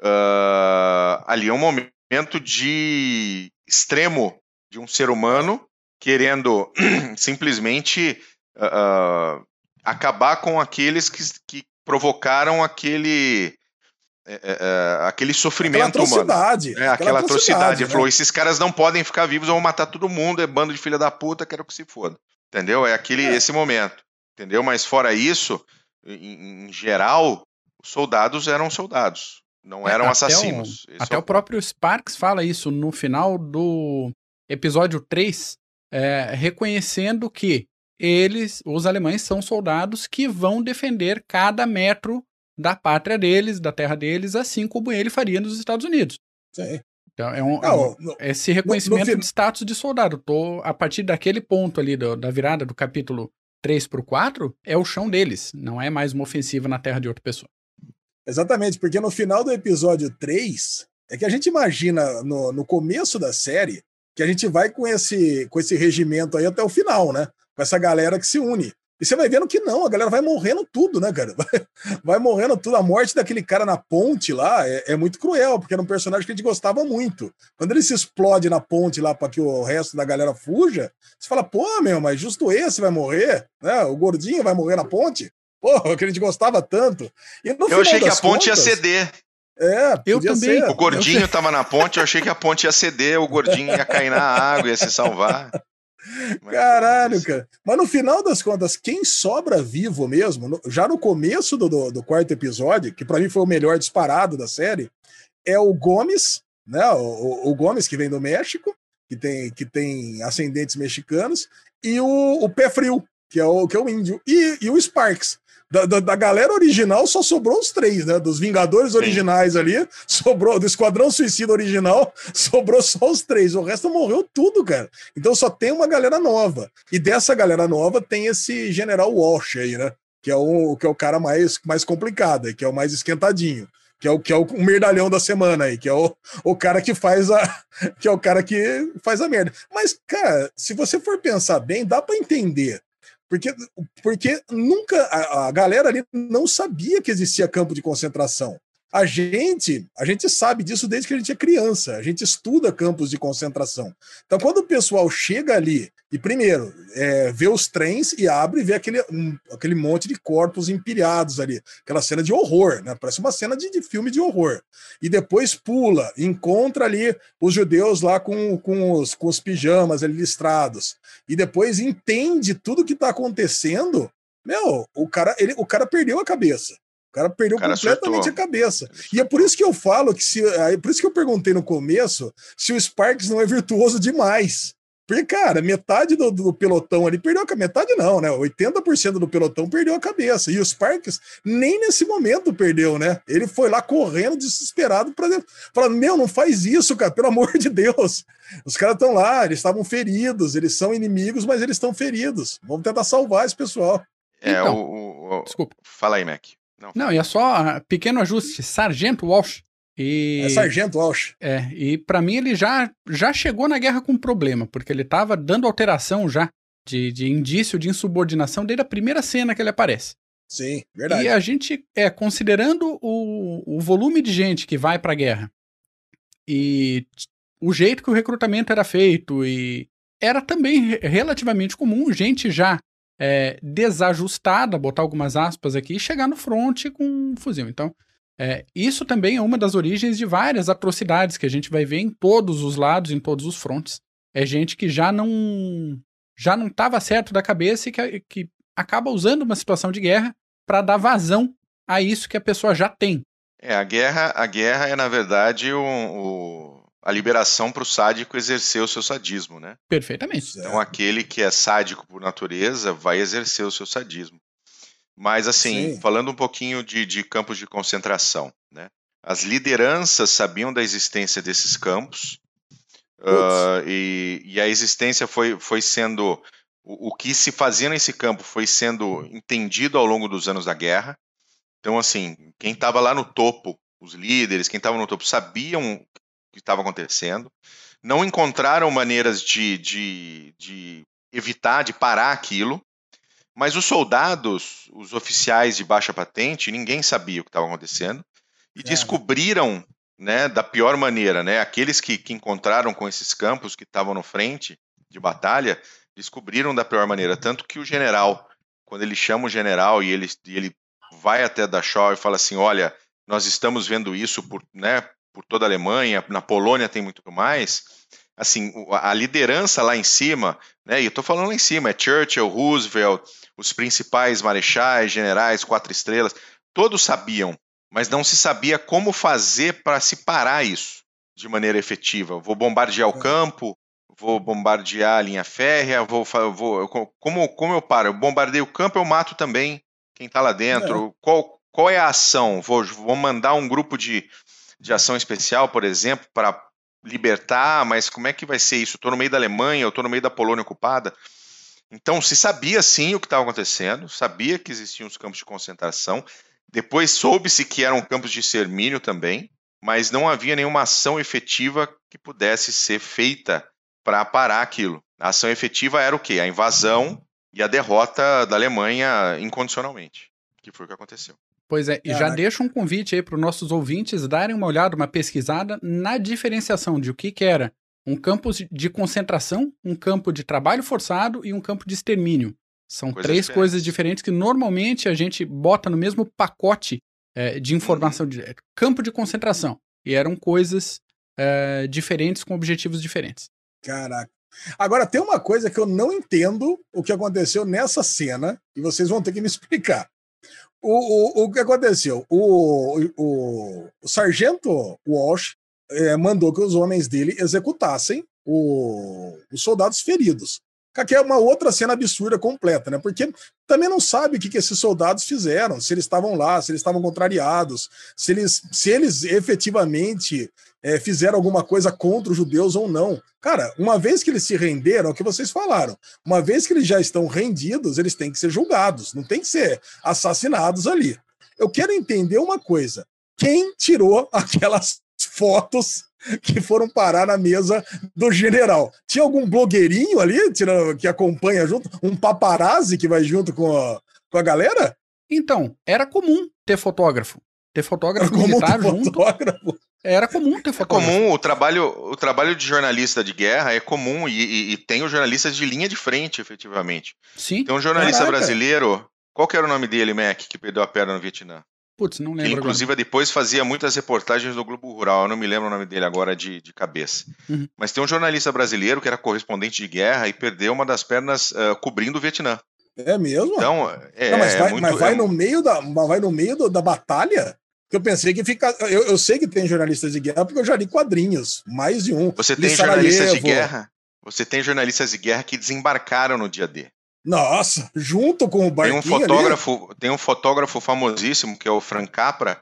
Uh, ali é um momento de extremo de um ser humano querendo simplesmente uh, acabar com aqueles que, que provocaram aquele é, é, é aquele sofrimento aquela atrocidade, humano. É, aquela, aquela atrocidade. Ele falou: né? esses caras não podem ficar vivos, vão matar todo mundo, é bando de filha da puta, quero que se foda. Entendeu? É aquele é. esse momento. Entendeu? Mas fora isso, em, em geral, os soldados eram soldados, não é, eram até assassinos. O, até o próprio Sparks fala isso no final do episódio 3, é, reconhecendo que eles, os alemães, são soldados que vão defender cada metro da pátria deles, da terra deles, assim como ele faria nos Estados Unidos. Sim. Então, é um, Não, esse reconhecimento no, no, de status de soldado. Tô, a partir daquele ponto ali do, da virada do capítulo 3 para o 4, é o chão deles, não é mais uma ofensiva na terra de outra pessoa. Exatamente, porque no final do episódio 3, é que a gente imagina no, no começo da série que a gente vai com esse, com esse regimento aí até o final, né? com essa galera que se une. E você vai vendo que não, a galera vai morrendo tudo, né, cara? Vai, vai morrendo tudo. A morte daquele cara na ponte lá é, é, muito cruel, porque era um personagem que a gente gostava muito. Quando ele se explode na ponte lá para que o resto da galera fuja, você fala, pô, meu, mas justo esse vai morrer, né? O gordinho vai morrer na ponte. Pô, que a gente gostava tanto. eu achei que a ponte contas, ia ceder. É, eu também. Ser. O gordinho tava na ponte, eu achei que a ponte ia ceder, o gordinho ia cair na água, ia se salvar. Caralho, cara. Mas no final das contas, quem sobra vivo mesmo, no, já no começo do, do, do, quarto episódio, que para mim foi o melhor disparado da série, é o Gomes, né? O, o, Gomes que vem do México, que tem, que tem ascendentes mexicanos, e o, o Pé Frio, que é o, que é o índio, e, e o Sparks. Da, da, da, galera original só sobrou os três, né? Dos Vingadores Sim. originais ali, sobrou. Do Esquadrão Suicida original, sobrou só os três. O resto morreu tudo, cara. Então só tem uma galera nova. E dessa galera nova tem esse General Walsh aí, né? Que é o, que é o cara mais, mais complicado, que é o mais esquentadinho que é o que é o, o merdalhão da semana aí, que é o, o cara que faz a que é o cara que faz a merda. Mas cara, se você for pensar bem, dá para entender. Porque, porque nunca a, a galera ali não sabia que existia campo de concentração. A gente, a gente sabe disso desde que a gente é criança. A gente estuda campos de concentração. Então, quando o pessoal chega ali e primeiro é, vê os trens e abre e vê aquele, um, aquele monte de corpos empilhados ali, aquela cena de horror, né? Parece uma cena de, de filme de horror. E depois pula, encontra ali os judeus lá com, com, os, com os pijamas ali listrados. E depois entende tudo que está acontecendo. Meu, o cara, ele, o cara perdeu a cabeça. O cara perdeu o cara completamente acertou. a cabeça. E é por isso que eu falo que se. É por isso que eu perguntei no começo se o Sparks não é virtuoso demais. Porque, cara, metade do, do pelotão ali perdeu a cabeça. Metade não, né? 80% do pelotão perdeu a cabeça. E o Sparks nem nesse momento perdeu, né? Ele foi lá correndo desesperado para falar: Meu, não faz isso, cara, pelo amor de Deus. Os caras estão lá, eles estavam feridos, eles são inimigos, mas eles estão feridos. Vamos tentar salvar esse pessoal. É, então, o, o, Desculpa. Fala aí, Mac. Não, não e é só uh, pequeno ajuste. Sargento Walsh. E, é Sargento Walsh. É, e para mim ele já, já chegou na guerra com problema, porque ele tava dando alteração já de, de indício de insubordinação desde a primeira cena que ele aparece. Sim, verdade. E a gente, é, considerando o, o volume de gente que vai pra guerra e o jeito que o recrutamento era feito e era também relativamente comum gente já é, desajustada, botar algumas aspas aqui, e chegar no front com um fuzil. Então, é, isso também é uma das origens de várias atrocidades que a gente vai ver em todos os lados, em todos os frontes. É gente que já não já não estava certo da cabeça e que, que acaba usando uma situação de guerra para dar vazão a isso que a pessoa já tem. É, a guerra, a guerra é, na verdade, o, o a liberação para o sádico exercer o seu sadismo, né? Perfeitamente. Então aquele que é sádico por natureza vai exercer o seu sadismo. Mas assim, Sim. falando um pouquinho de, de campos de concentração, né? As lideranças sabiam da existência desses campos uh, e, e, a existência foi, foi sendo o, o que se fazia nesse campo foi sendo entendido ao longo dos anos da guerra. Então assim, quem estava lá no topo os líderes, quem estava no topo, sabiam que estava acontecendo, não encontraram maneiras de, de, de evitar, de parar aquilo, mas os soldados, os oficiais de baixa patente, ninguém sabia o que estava acontecendo. E é. descobriram, né, da pior maneira, né, aqueles que, que encontraram com esses campos que estavam no frente de batalha, descobriram da pior maneira, tanto que o general, quando ele chama o general e ele, e ele vai até Dachau e fala assim, olha, nós estamos vendo isso por, né, por toda a Alemanha, na Polônia tem muito mais. Assim, a liderança lá em cima, né? E eu estou falando lá em cima, é Churchill, Roosevelt, os principais marechais, generais, quatro estrelas, todos sabiam, mas não se sabia como fazer para se parar isso de maneira efetiva. Vou bombardear o é. campo, vou bombardear a linha férrea, vou, vou como, como eu paro? Eu bombardeio o campo, eu mato também quem está lá dentro. É. Qual, qual é a ação? Vou, vou mandar um grupo de de ação especial, por exemplo, para libertar, mas como é que vai ser isso? Estou no meio da Alemanha, estou no meio da Polônia ocupada. Então, se sabia sim o que estava acontecendo, sabia que existiam os campos de concentração, depois soube-se que eram campos de extermínio também, mas não havia nenhuma ação efetiva que pudesse ser feita para parar aquilo. A ação efetiva era o quê? A invasão e a derrota da Alemanha incondicionalmente, que foi o que aconteceu. Pois é, e já deixa um convite aí para os nossos ouvintes darem uma olhada, uma pesquisada na diferenciação de o que, que era um campo de concentração, um campo de trabalho forçado e um campo de extermínio. São coisas três diferentes. coisas diferentes que normalmente a gente bota no mesmo pacote é, de informação uhum. de é, campo de concentração. E eram coisas é, diferentes com objetivos diferentes. Caraca. Agora, tem uma coisa que eu não entendo o que aconteceu nessa cena, e vocês vão ter que me explicar. O, o, o que aconteceu? O, o, o sargento Walsh é, mandou que os homens dele executassem o, os soldados feridos. Que é uma outra cena absurda completa, né? Porque também não sabe o que, que esses soldados fizeram, se eles estavam lá, se eles estavam contrariados, se eles, se eles efetivamente é, fizeram alguma coisa contra os judeus ou não. Cara, uma vez que eles se renderam, é o que vocês falaram, uma vez que eles já estão rendidos, eles têm que ser julgados, não tem que ser assassinados ali. Eu quero entender uma coisa: quem tirou aquelas fotos que foram parar na mesa do general. Tinha algum blogueirinho ali que acompanha junto? Um paparazzi que vai junto com a, com a galera? Então, era comum ter fotógrafo. Ter fotógrafo era militar ter junto. Fotógrafo. Era comum ter fotógrafo. É comum, o trabalho, o trabalho de jornalista de guerra é comum e, e, e tem os jornalistas de linha de frente, efetivamente. Sim. Tem um jornalista Caraca. brasileiro, qual que era o nome dele, Mac, que perdeu a perna no Vietnã? Putz, não lembro. Que, inclusive, agora. depois fazia muitas reportagens no Globo Rural. Eu não me lembro o nome dele agora de, de cabeça. Uhum. Mas tem um jornalista brasileiro que era correspondente de guerra e perdeu uma das pernas uh, cobrindo o Vietnã. É mesmo? Então, é. Não, mas vai, é muito, mas vai é... no meio da, vai no meio do, da batalha? Que eu pensei que fica. Eu, eu, sei que tem jornalistas de guerra porque eu já li quadrinhos, mais de um. Você tem jornalistas de guerra? Você tem jornalistas de guerra que desembarcaram no dia D. Nossa, junto com o barquinho Tem um fotógrafo, ali? tem um fotógrafo famosíssimo que é o Frank Capra.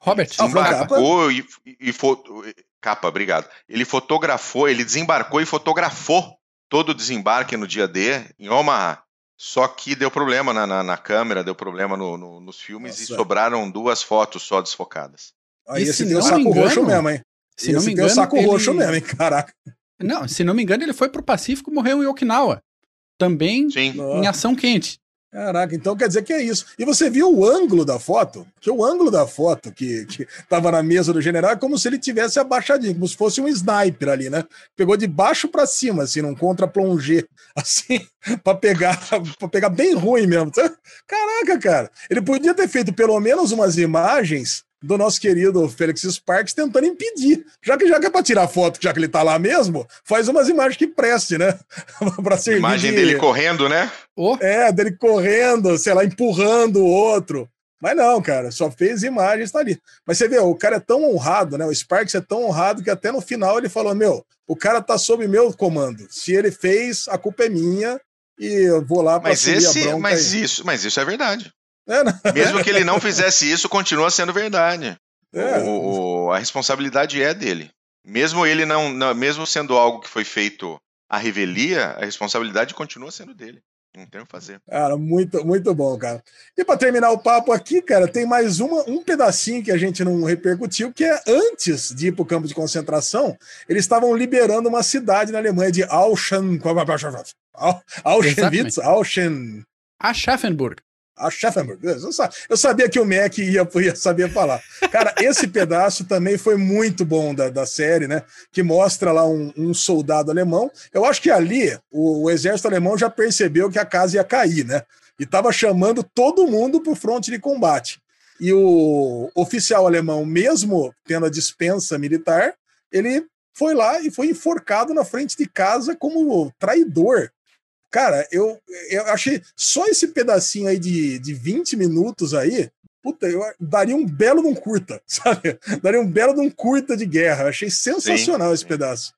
Robert. Desembarcou e, e, e foto, Capa, obrigado. Ele fotografou, ele desembarcou e fotografou todo o desembarque no dia D em Omaha. Só que deu problema na, na, na câmera, deu problema no, no, nos filmes Nossa. e sobraram duas fotos só desfocadas. Aí esse deu saco engano, roxo mesmo, hein? Se esse não me engano, deu saco ele... roxo mesmo, hein? Caraca. Não, se não me engano, ele foi pro Pacífico e morreu em Okinawa também Sim. em ação quente. Caraca, então quer dizer que é isso. E você viu o ângulo da foto? Que o ângulo da foto que, que tava na mesa do general é como se ele tivesse abaixadinho, como se fosse um sniper ali, né? Pegou de baixo para cima, assim, num contra-plongé, assim, para pegar, para pegar bem ruim mesmo. Caraca, cara. Ele podia ter feito pelo menos umas imagens do nosso querido Félix Sparks tentando impedir. Já que já que é para tirar foto, já que ele tá lá mesmo, faz umas imagens que preste, né? para servir. Imagem de... dele correndo, né? Oh. É, dele correndo, sei lá, empurrando o outro. Mas não, cara, só fez imagens, tá ali. Mas você vê, o cara é tão honrado, né? O Sparks é tão honrado que até no final ele falou: Meu, o cara tá sob meu comando. Se ele fez, a culpa é minha e eu vou lá para mas esse, mas aí. isso, mas isso é verdade. É? Mesmo que ele não fizesse isso, continua sendo verdade. É. O, o, a responsabilidade é dele. Mesmo ele não, não, mesmo sendo algo que foi feito à revelia, a responsabilidade continua sendo dele. Não tem o que fazer. Cara, muito, muito bom, cara. E para terminar o papo aqui, cara, tem mais uma, um pedacinho que a gente não repercutiu, que é antes de ir para o campo de concentração, eles estavam liberando uma cidade na Alemanha de Auschen, Auschwitz, Auschen. Aschaffenburg. A Schaffenburg. Eu sabia que o Mac ia, ia saber falar. Cara, esse pedaço também foi muito bom da, da série, né? Que mostra lá um, um soldado alemão. Eu acho que ali o, o, exército alemão já percebeu que a casa ia cair, né? E estava chamando todo mundo para o fronte de combate. E o oficial alemão, mesmo tendo a dispensa militar, ele foi lá e foi enforcado na frente de casa como traidor. Cara, eu, eu achei só esse pedacinho aí de, de 20 minutos aí, puta, eu daria um belo de um curta, sabe? Daria um belo de um curta de guerra. Eu achei sensacional sim, esse pedaço.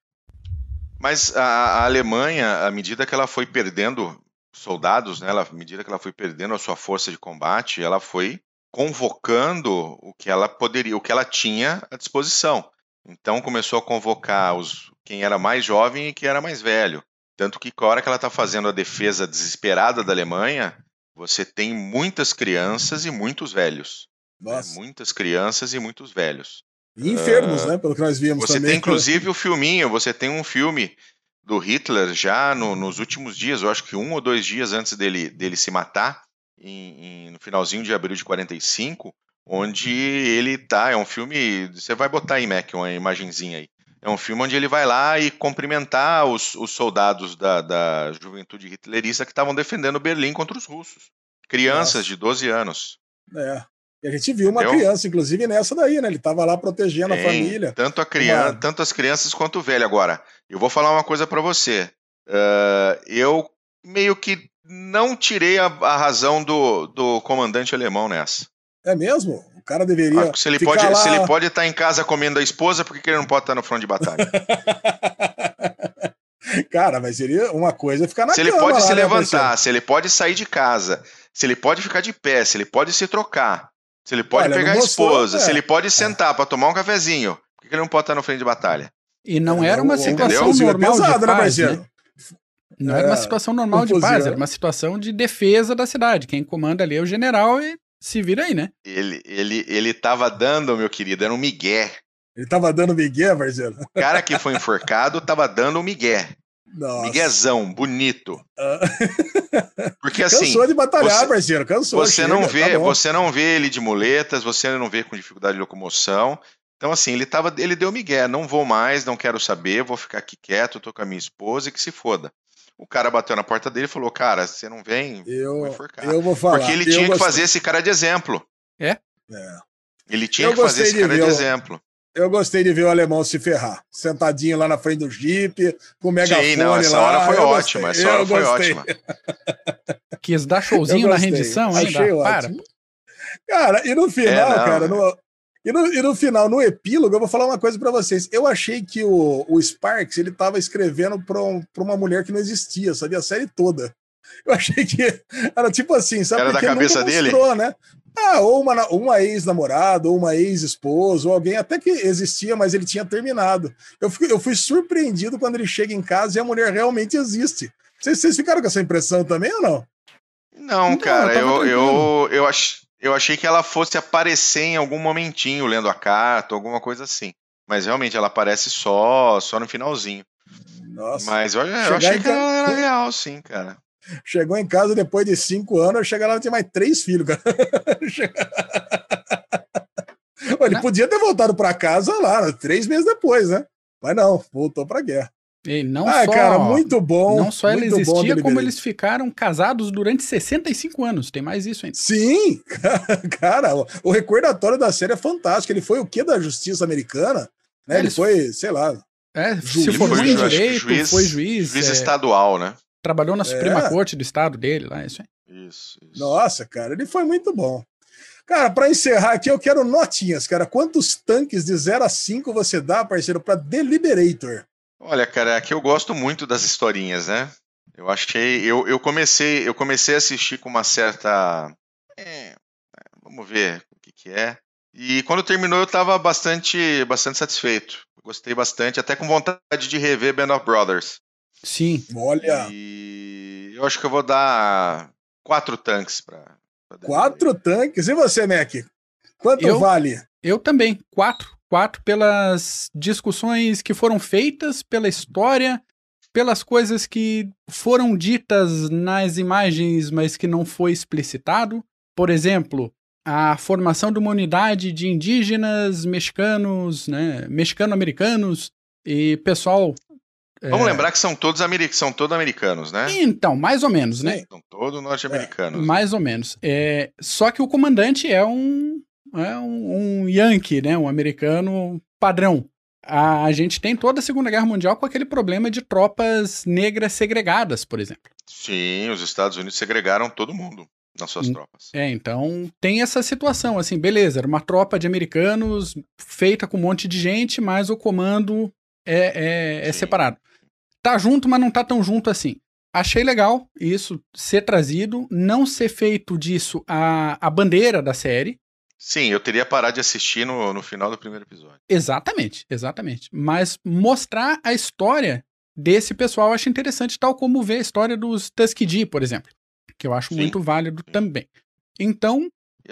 Mas a, a, Alemanha, à medida que ela foi perdendo soldados, né, ela, à medida que ela foi perdendo a sua força de combate, ela foi convocando o que ela poderia, o que ela tinha à disposição. Então começou a convocar os, quem era mais jovem e quem era mais velho. Tanto que, a hora que ela está fazendo a defesa desesperada da Alemanha, você tem muitas crianças e muitos velhos. Né? Muitas crianças e muitos velhos. E enfermos, uh, né? Pelo que nós vimos você também. tem, inclusive, o filminho. Você tem um filme do Hitler já no, nos últimos dias, eu acho que um ou dois dias antes dele, dele se matar, em, em, no finalzinho de abril de 45, onde ele tá. É um filme. Você vai botar aí, Mac, uma imagenzinha aí. É um filme onde ele vai lá e cumprimentar os, os soldados da, da juventude hitlerista que estavam defendendo Berlim contra os russos. Crianças Nossa. de 12 anos. É. E a gente viu uma Entendeu? criança, inclusive, nessa daí, né? Ele estava lá protegendo Tem, a família. Tanto, a criança, uma... tanto as crianças quanto o velho. Agora, eu vou falar uma coisa para você. Uh, eu meio que não tirei a, a razão do, do comandante alemão nessa. É mesmo? Cara deveria. se, ele pode, lá... se ele pode estar em casa comendo a esposa, por que ele não pode estar no front de batalha? Cara, mas seria uma coisa ficar na Se ele pode lá, se né, levantar, se ele pode sair de casa, se ele pode ficar de pé, se ele pode se trocar, se ele pode Olha, pegar a esposa, é. se ele pode sentar é. para tomar um cafezinho, por que ele não pode estar no frente de batalha? E não era uma situação Entendeu? normal pesado, de né, paz, né, né? Não é, era uma situação normal de paz, era uma situação de defesa da cidade. Quem comanda ali é o general e se vira aí, né? Ele, ele, ele tava dando, meu querido, era um migué. Ele tava dando migué, parceiro? O cara que foi enforcado tava dando um migué. Nossa. Miguezão, bonito. Porque assim. Cansou de batalhar, você, parceiro. Cansou. Você chega, não vê, tá você não vê ele de muletas, você não vê com dificuldade de locomoção. Então, assim, ele tava, ele deu migué, não vou mais, não quero saber, vou ficar aqui quieto, tô com a minha esposa e que se foda. O cara bateu na porta dele e falou: Cara, você não vem, eu, vou enforcar. Eu vou falar. Porque ele tinha que fazer esse cara de exemplo. É? É. Ele tinha eu que fazer esse cara de, de exemplo. Eu gostei de ver o alemão se ferrar, sentadinho lá na frente do Jeep, com o megafone Sim, não, essa lá. hora foi eu ótima, gostei. essa hora eu foi gostei. ótima. Quis dar showzinho na rendição ainda? Achei Para. Cara, e no final, é, cara, no, e, no, e no final, no epílogo, eu vou falar uma coisa para vocês. Eu achei que o, o Sparks, ele tava escrevendo pra, um, pra uma mulher que não existia, sabia? A série toda. Eu achei que era tipo assim, sabe? Era da cabeça dele? Mostrou, né? Ah, ou uma, uma ex-namorada, ou uma ex-esposa, ou alguém até que existia, mas ele tinha terminado. Eu fui, eu fui surpreendido quando ele chega em casa e a mulher realmente existe. Vocês, vocês ficaram com essa impressão também ou não? Não, cara, eu, eu, eu, ach, eu achei que ela fosse aparecer em algum momentinho lendo a carta, alguma coisa assim. Mas realmente ela aparece só, só no finalzinho. Nossa. Mas eu, eu achei que ela era real, sim, cara. Chegou em casa depois de cinco anos, chega lá e tinha mais três filhos, cara. Ele podia ter voltado para casa lá, três meses depois, né? Mas não, voltou para guerra. E não ah, só, cara, muito bom. Não só ela existia, como eles ficaram casados durante 65 anos. Tem mais isso ainda. Sim, cara, o recordatório da série é fantástico. Ele foi o que da justiça americana? Né? Ele foi, sei lá. É, se formou em direito, juiz, foi juiz. Juiz é, estadual, né? Trabalhou na Suprema é. Corte do estado dele lá, isso aí. Isso, isso. Nossa, cara, ele foi muito bom. Cara, para encerrar aqui, eu quero notinhas, cara. Quantos tanques de 0 a 5 você dá, parceiro, para Deliberator? Olha, cara, aqui eu gosto muito das historinhas, né? Eu achei, eu, eu comecei, eu comecei a assistir com uma certa, é, vamos ver o que, que é. E quando terminou, eu estava bastante, bastante satisfeito. Gostei bastante, até com vontade de rever Band of Brothers. Sim. Olha. E eu acho que eu vou dar quatro tanques para. Quatro tanques? E você, Mac? Quanto eu, vale? Eu também, quatro. Quatro pelas discussões que foram feitas, pela história, pelas coisas que foram ditas nas imagens, mas que não foi explicitado. Por exemplo, a formação de uma unidade de indígenas mexicanos, né, mexicano-americanos e pessoal Vamos é... lembrar que são todos, americ são todos americanos, né? Então, mais ou menos, né? São todos norte-americanos. É, mais ou menos. É, só que o comandante é um, é um, um Yankee, né? Um americano padrão. A, a gente tem toda a Segunda Guerra Mundial com aquele problema de tropas negras segregadas, por exemplo. Sim, os Estados Unidos segregaram todo mundo nas suas tropas. É, então tem essa situação, assim, beleza, era uma tropa de americanos feita com um monte de gente, mas o comando é, é, é separado tá junto, mas não tá tão junto assim. Achei legal isso ser trazido, não ser feito disso a, a bandeira da série. Sim, eu teria parado de assistir no, no final do primeiro episódio. Exatamente, exatamente. Mas mostrar a história desse pessoal eu acho interessante, tal como ver a história dos Tuskegee, por exemplo, que eu acho sim, muito válido sim. também. Então,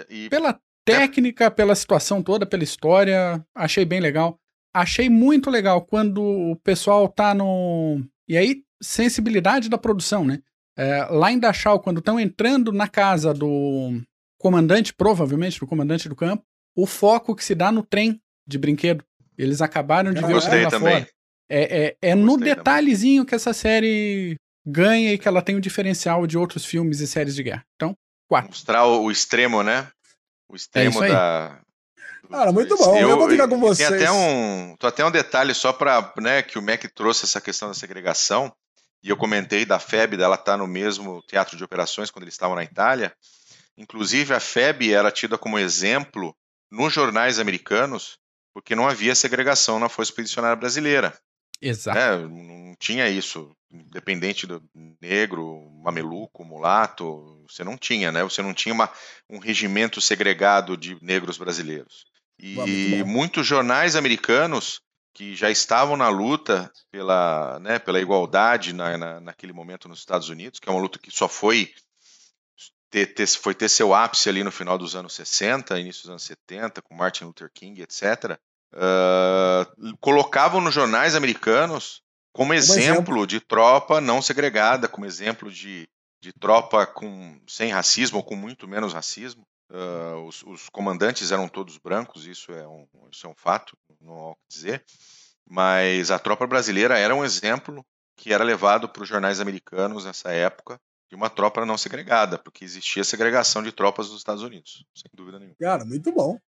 e, pela técnica, pela situação toda, pela história, achei bem legal. Achei muito legal quando o pessoal tá no. E aí, sensibilidade da produção, né? É, lá em Dachau, quando estão entrando na casa do comandante, provavelmente do comandante do campo, o foco que se dá no trem de brinquedo. Eles acabaram de Eu ver o lá também. fora. É, é, é no detalhezinho também. que essa série ganha e que ela tem o um diferencial de outros filmes e séries de guerra. Então, quatro. Mostrar o, o extremo, né? O extremo é da, Cara, muito bom. Eu, eu vou ficar com vocês. Tem até um, tô até um detalhe só para, né, que o Mac trouxe essa questão da segregação. E eu comentei da FEB, dela estar tá no mesmo teatro de operações quando eles estavam na Itália. Inclusive a FEB era tida como exemplo nos jornais americanos, porque não havia segregação na Força Expedicionária Brasileira. Exato. Né? Não tinha isso. Independente do negro, mameluco, mulato, você não tinha, né? Você não tinha uma, um regimento segregado de negros brasileiros. E muitos jornais americanos que já estavam na luta pela, né, pela igualdade na, na, naquele momento nos Estados Unidos, que é uma luta que só foi ter, ter, foi ter seu ápice ali no final dos anos 60, início dos anos 70, com Martin Luther King, etc., uh, colocavam nos jornais americanos como exemplo, exemplo, de tropa não segregada, como exemplo de, de tropa com, sem racismo ou com muito menos racismo. Uh, os, os, comandantes eram todos brancos, isso é um, isso é um fato, não há o que dizer. Mas a tropa brasileira era um exemplo que era levado para os jornais americanos nessa época de uma tropa não segregada, porque existia segregação de tropas dos Estados Unidos, sem dúvida nenhuma. Cara, muito bom.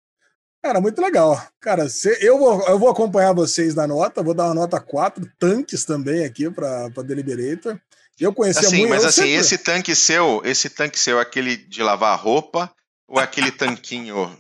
Cara, muito legal. Cara, eu, vou, eu vou acompanhar vocês na nota, vou dar uma nota 4, tanques também aqui para Deliberator. Eu conhecia assim, muito. Mas assim, sempre... esse tanque seu, esse tanque seu, é aquele de lavar roupa ou é aquele tanquinho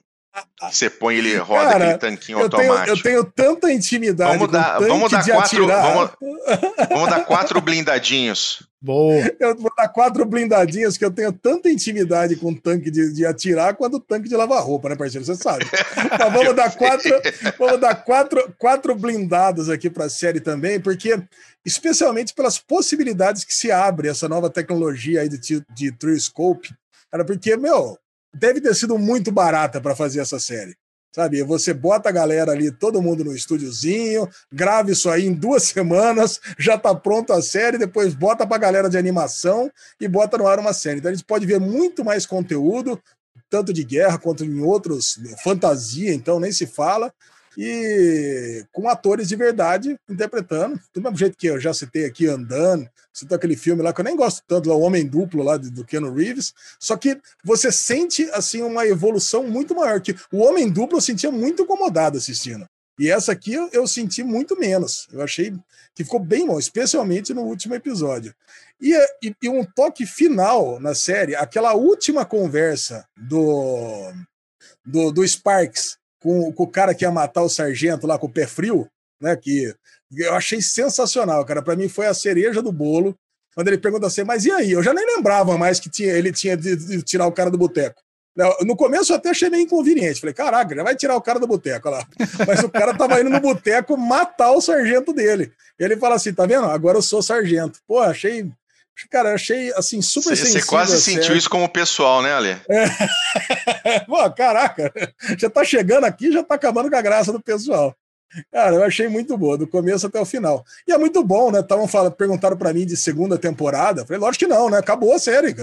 você põe ele roda Cara, aquele tanquinho eu automático. Tenho, eu tenho tanta intimidade vamos dar, vamos dar quatro, vamos, vamos, dar quatro blindadinhos. Boa. Eu vou dar quatro blindadinhos que eu tenho tanta intimidade com o tanque de, de atirar quanto o tanque de lavar roupa, né, parceiro? Você sabe. Mas vamos dar quatro, vamos dar quatro, quatro blindados aqui para a série também, porque especialmente pelas possibilidades que se abre essa nova tecnologia aí de, de True Scope, cara, porque, meu, deve ter sido muito barata para fazer essa série. Sabe, você bota a galera ali, todo mundo no estúdiozinho, grava isso aí em duas semanas, já tá pronto a série, depois bota pra galera de animação e bota no ar uma série. Então a gente pode ver muito mais conteúdo, tanto de guerra quanto em outros, fantasia, então nem se fala e com atores de verdade interpretando, do mesmo jeito que eu já citei aqui, Andando, citou aquele filme lá que eu nem gosto tanto, lá, O Homem Duplo, lá do Keanu Reeves, só que você sente, assim, uma evolução muito maior, que o Homem Duplo eu sentia muito incomodado assistindo, e essa aqui eu, eu senti muito menos, eu achei que ficou bem bom, especialmente no último episódio. E, e, e um toque final na série, aquela última conversa do, do, do Sparks com, com o cara que ia matar o sargento lá com o pé frio, né? Que eu achei sensacional, cara. Para mim foi a cereja do bolo. Quando ele pergunta assim, mas e aí? Eu já nem lembrava mais que tinha, ele tinha de, de tirar o cara do boteco. No começo eu até achei meio inconveniente. Falei, caraca, já vai tirar o cara do boteco lá. Mas o cara tava indo no boteco matar o sargento dele. Ele fala assim: tá vendo? Agora eu sou sargento. Pô, achei Cara, eu achei assim super Você quase sentiu isso como pessoal, né, Ale? É. Pô, caraca, já tá chegando aqui, já tá acabando com a graça do pessoal. Cara, eu achei muito boa, do começo até o final. E é muito bom, né? Estavam falando, perguntaram para mim de segunda temporada. Falei, lógico que não, né? Acabou a série.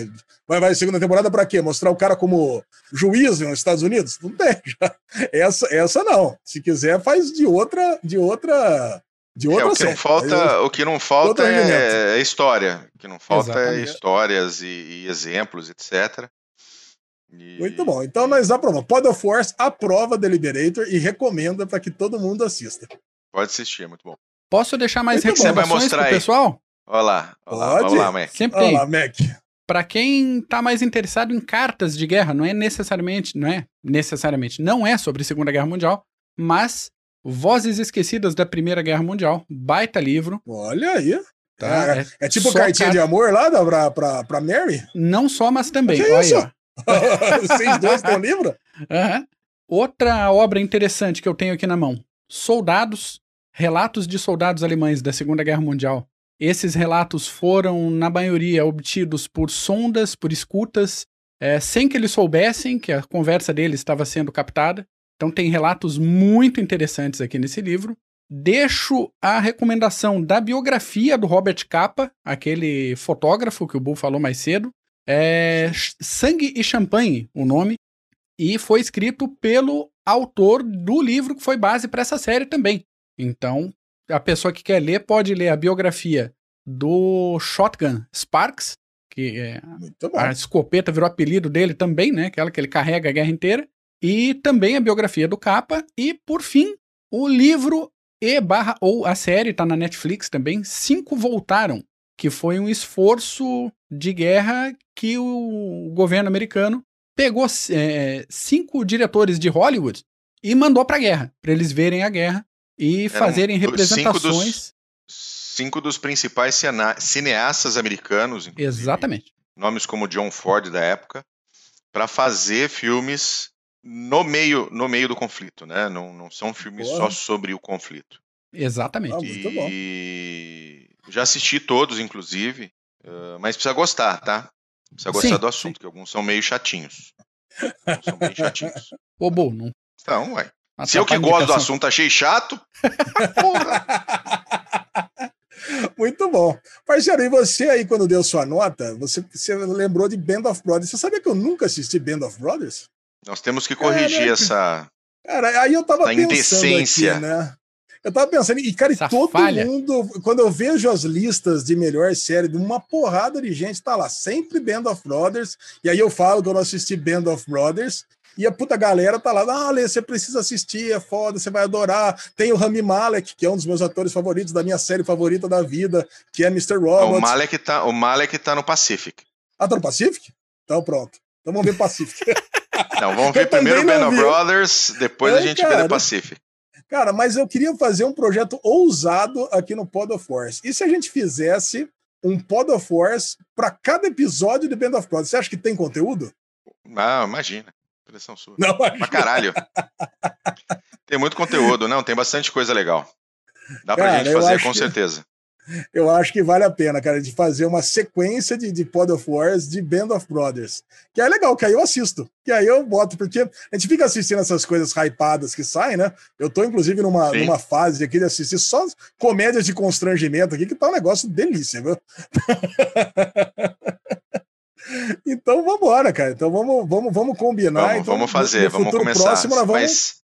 Vai, vai segunda temporada para quê? Mostrar o cara como juiz nos Estados Unidos? Não tem. Já. Essa, essa não. Se quiser, faz de outra, de outra de outra é, o que não falta, o que não falta é, é, história. O que não falta é Exatamente. é histórias e, e exemplos, etc. E... Muito bom. Então nós aprovamos. Pod of Force aprova Deliberator e recomenda para que todo mundo assista. Pode assistir, é muito bom. Posso deixar mais muito recomendações para o pessoal? Olha lá. Olá, Pode? Olá, Mac. Sempre tem. Olá, Mac. Para quem está mais interessado em cartas de guerra, não é necessariamente, não é necessariamente, não é sobre Segunda Guerra Mundial, mas Vozes Esquecidas da Primeira Guerra Mundial, baita livro. Olha aí. Tá. É, é, é tipo cartinha car... de amor lá da, pra, pra, pra Mary? Não só, mas também. Que Olha isso? Vocês dois têm um livro? Uhum. Outra obra interessante que eu tenho aqui na mão: Soldados, Relatos de Soldados Alemães da Segunda Guerra Mundial. Esses relatos foram, na maioria, obtidos por sondas, por escutas, é, sem que eles soubessem que a conversa deles estava sendo captada. Então tem relatos muito interessantes aqui nesse livro. Deixo a recomendação da biografia do Robert Capa, aquele fotógrafo que o Bull falou mais cedo. É Sangue e Champanhe, o nome, e foi escrito pelo autor do livro que foi base para essa série também. Então, a pessoa que quer ler pode ler a biografia do Shotgun Sparks, que é a escopeta virou apelido dele também, né? Aquela que ele carrega a guerra inteira e também a biografia do Capa, e, por fim, o livro e barra ou a série, está na Netflix também, Cinco Voltaram, que foi um esforço de guerra que o governo americano pegou é, cinco diretores de Hollywood e mandou para a guerra, para eles verem a guerra e Eram fazerem representações. Cinco dos, cinco dos principais cineastas americanos. Exatamente. Nomes como John Ford da época, para fazer filmes no meio, no meio do conflito, né? Não, não são filmes Boa. só sobre o conflito. Exatamente. Ah, e já assisti todos, inclusive, uh, mas precisa gostar, tá? Precisa gostar sim, do assunto, sim. que alguns são meio chatinhos. são bem chatinhos. Ô, bom, não. Então, ué. Se eu que gosto do assunto achei chato, porra. Muito bom. Parceiro, e você aí, quando deu sua nota, você, você lembrou de Band of Brothers. Você sabia que eu nunca assisti Band of Brothers? Nós temos que corrigir Caraca. essa. Cara, aí eu tava pensando indecência. Aqui, né? Eu tava pensando, e cara, Essa todo falha. mundo, quando eu vejo as listas de melhor série, de uma porrada de gente tá lá, sempre Band of Brothers, e aí eu falo que eu não assisti Band of Brothers, e a puta galera tá lá, ah, Lê, você precisa assistir, é foda, você vai adorar. Tem o Rami Malek, que é um dos meus atores favoritos da minha série favorita da vida, que é Mr. Robot. O Malek tá, o Malek tá no Pacific. Ah, tá no Pacific? Então pronto. Então vamos ver Pacific. Não, vamos ver primeiro Band of Brothers, depois é, a gente cara, vê The Pacific. Cara, mas eu queria fazer um projeto ousado aqui no Pod of Force. E se a gente fizesse um Pod of Force para cada episódio de Band of Brothers? Você acha que tem conteúdo? Não, imagina. Impressão sua. Não, imagina. Pra caralho. tem muito conteúdo, não, tem bastante coisa legal. Dá pra Cara, gente fazer, com certeza eu acho que vale a pena, cara, de fazer uma sequência de, de Pod of Wars de Band of Brothers. Que é legal, que aí eu assisto. Que aí eu boto, porque a gente fica assistindo essas coisas hypadas que saem, né? Eu tô, inclusive, numa, numa fase aqui de assistir só comédias de constrangimento aqui, que tá um negócio delícia, viu? então vamos embora, cara. Então vamos, vamos, vamos combinar. Vamos, então, vamos fazer, vamos começar. Próximo, vamos... Mas...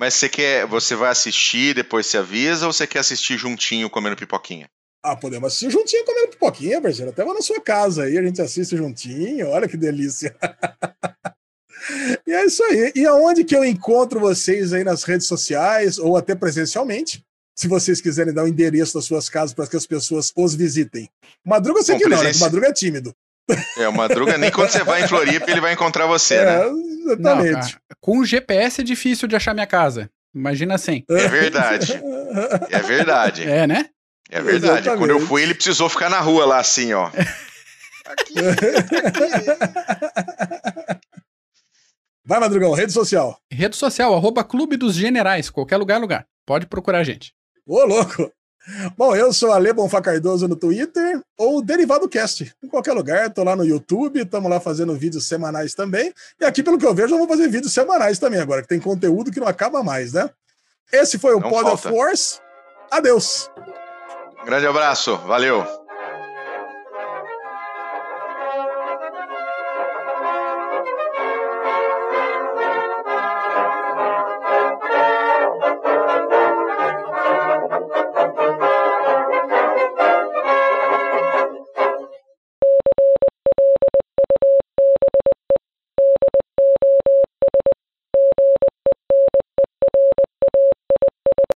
Mas você quer, você vai assistir, depois se avisa, ou você quer assistir juntinho comendo pipoquinha? Ah, podemos assistir juntinho comendo pipoquinha, parceiro. Até lá na sua casa aí, a gente assiste juntinho. Olha que delícia. e é isso aí. E aonde que eu encontro vocês aí nas redes sociais ou até presencialmente? Se vocês quiserem dar o endereço das suas casas para que as pessoas os visitem. Madruga eu sei Bom, que não, né? Madruga é tímido. É, o Madruga nem quando você vai em Floripa ele vai encontrar você, é, né? Exatamente. Não, com o GPS é difícil de achar minha casa. Imagina assim. É verdade. É verdade. É, né? É verdade. Exatamente. Quando eu fui, ele precisou ficar na rua lá, assim, ó. Aqui. Vai, Madrugão, rede social. Rede social, arroba Clube dos Generais, qualquer lugar, lugar. Pode procurar a gente. Ô, louco! Bom, eu sou Ale Bonfá Cardoso no Twitter ou Derivado Cast. Em qualquer lugar, tô lá no YouTube, estamos lá fazendo vídeos semanais também. E aqui, pelo que eu vejo, eu vou fazer vídeos semanais também agora, que tem conteúdo que não acaba mais, né? Esse foi o não Pod falta. of Force. Adeus. Grande abraço, valeu.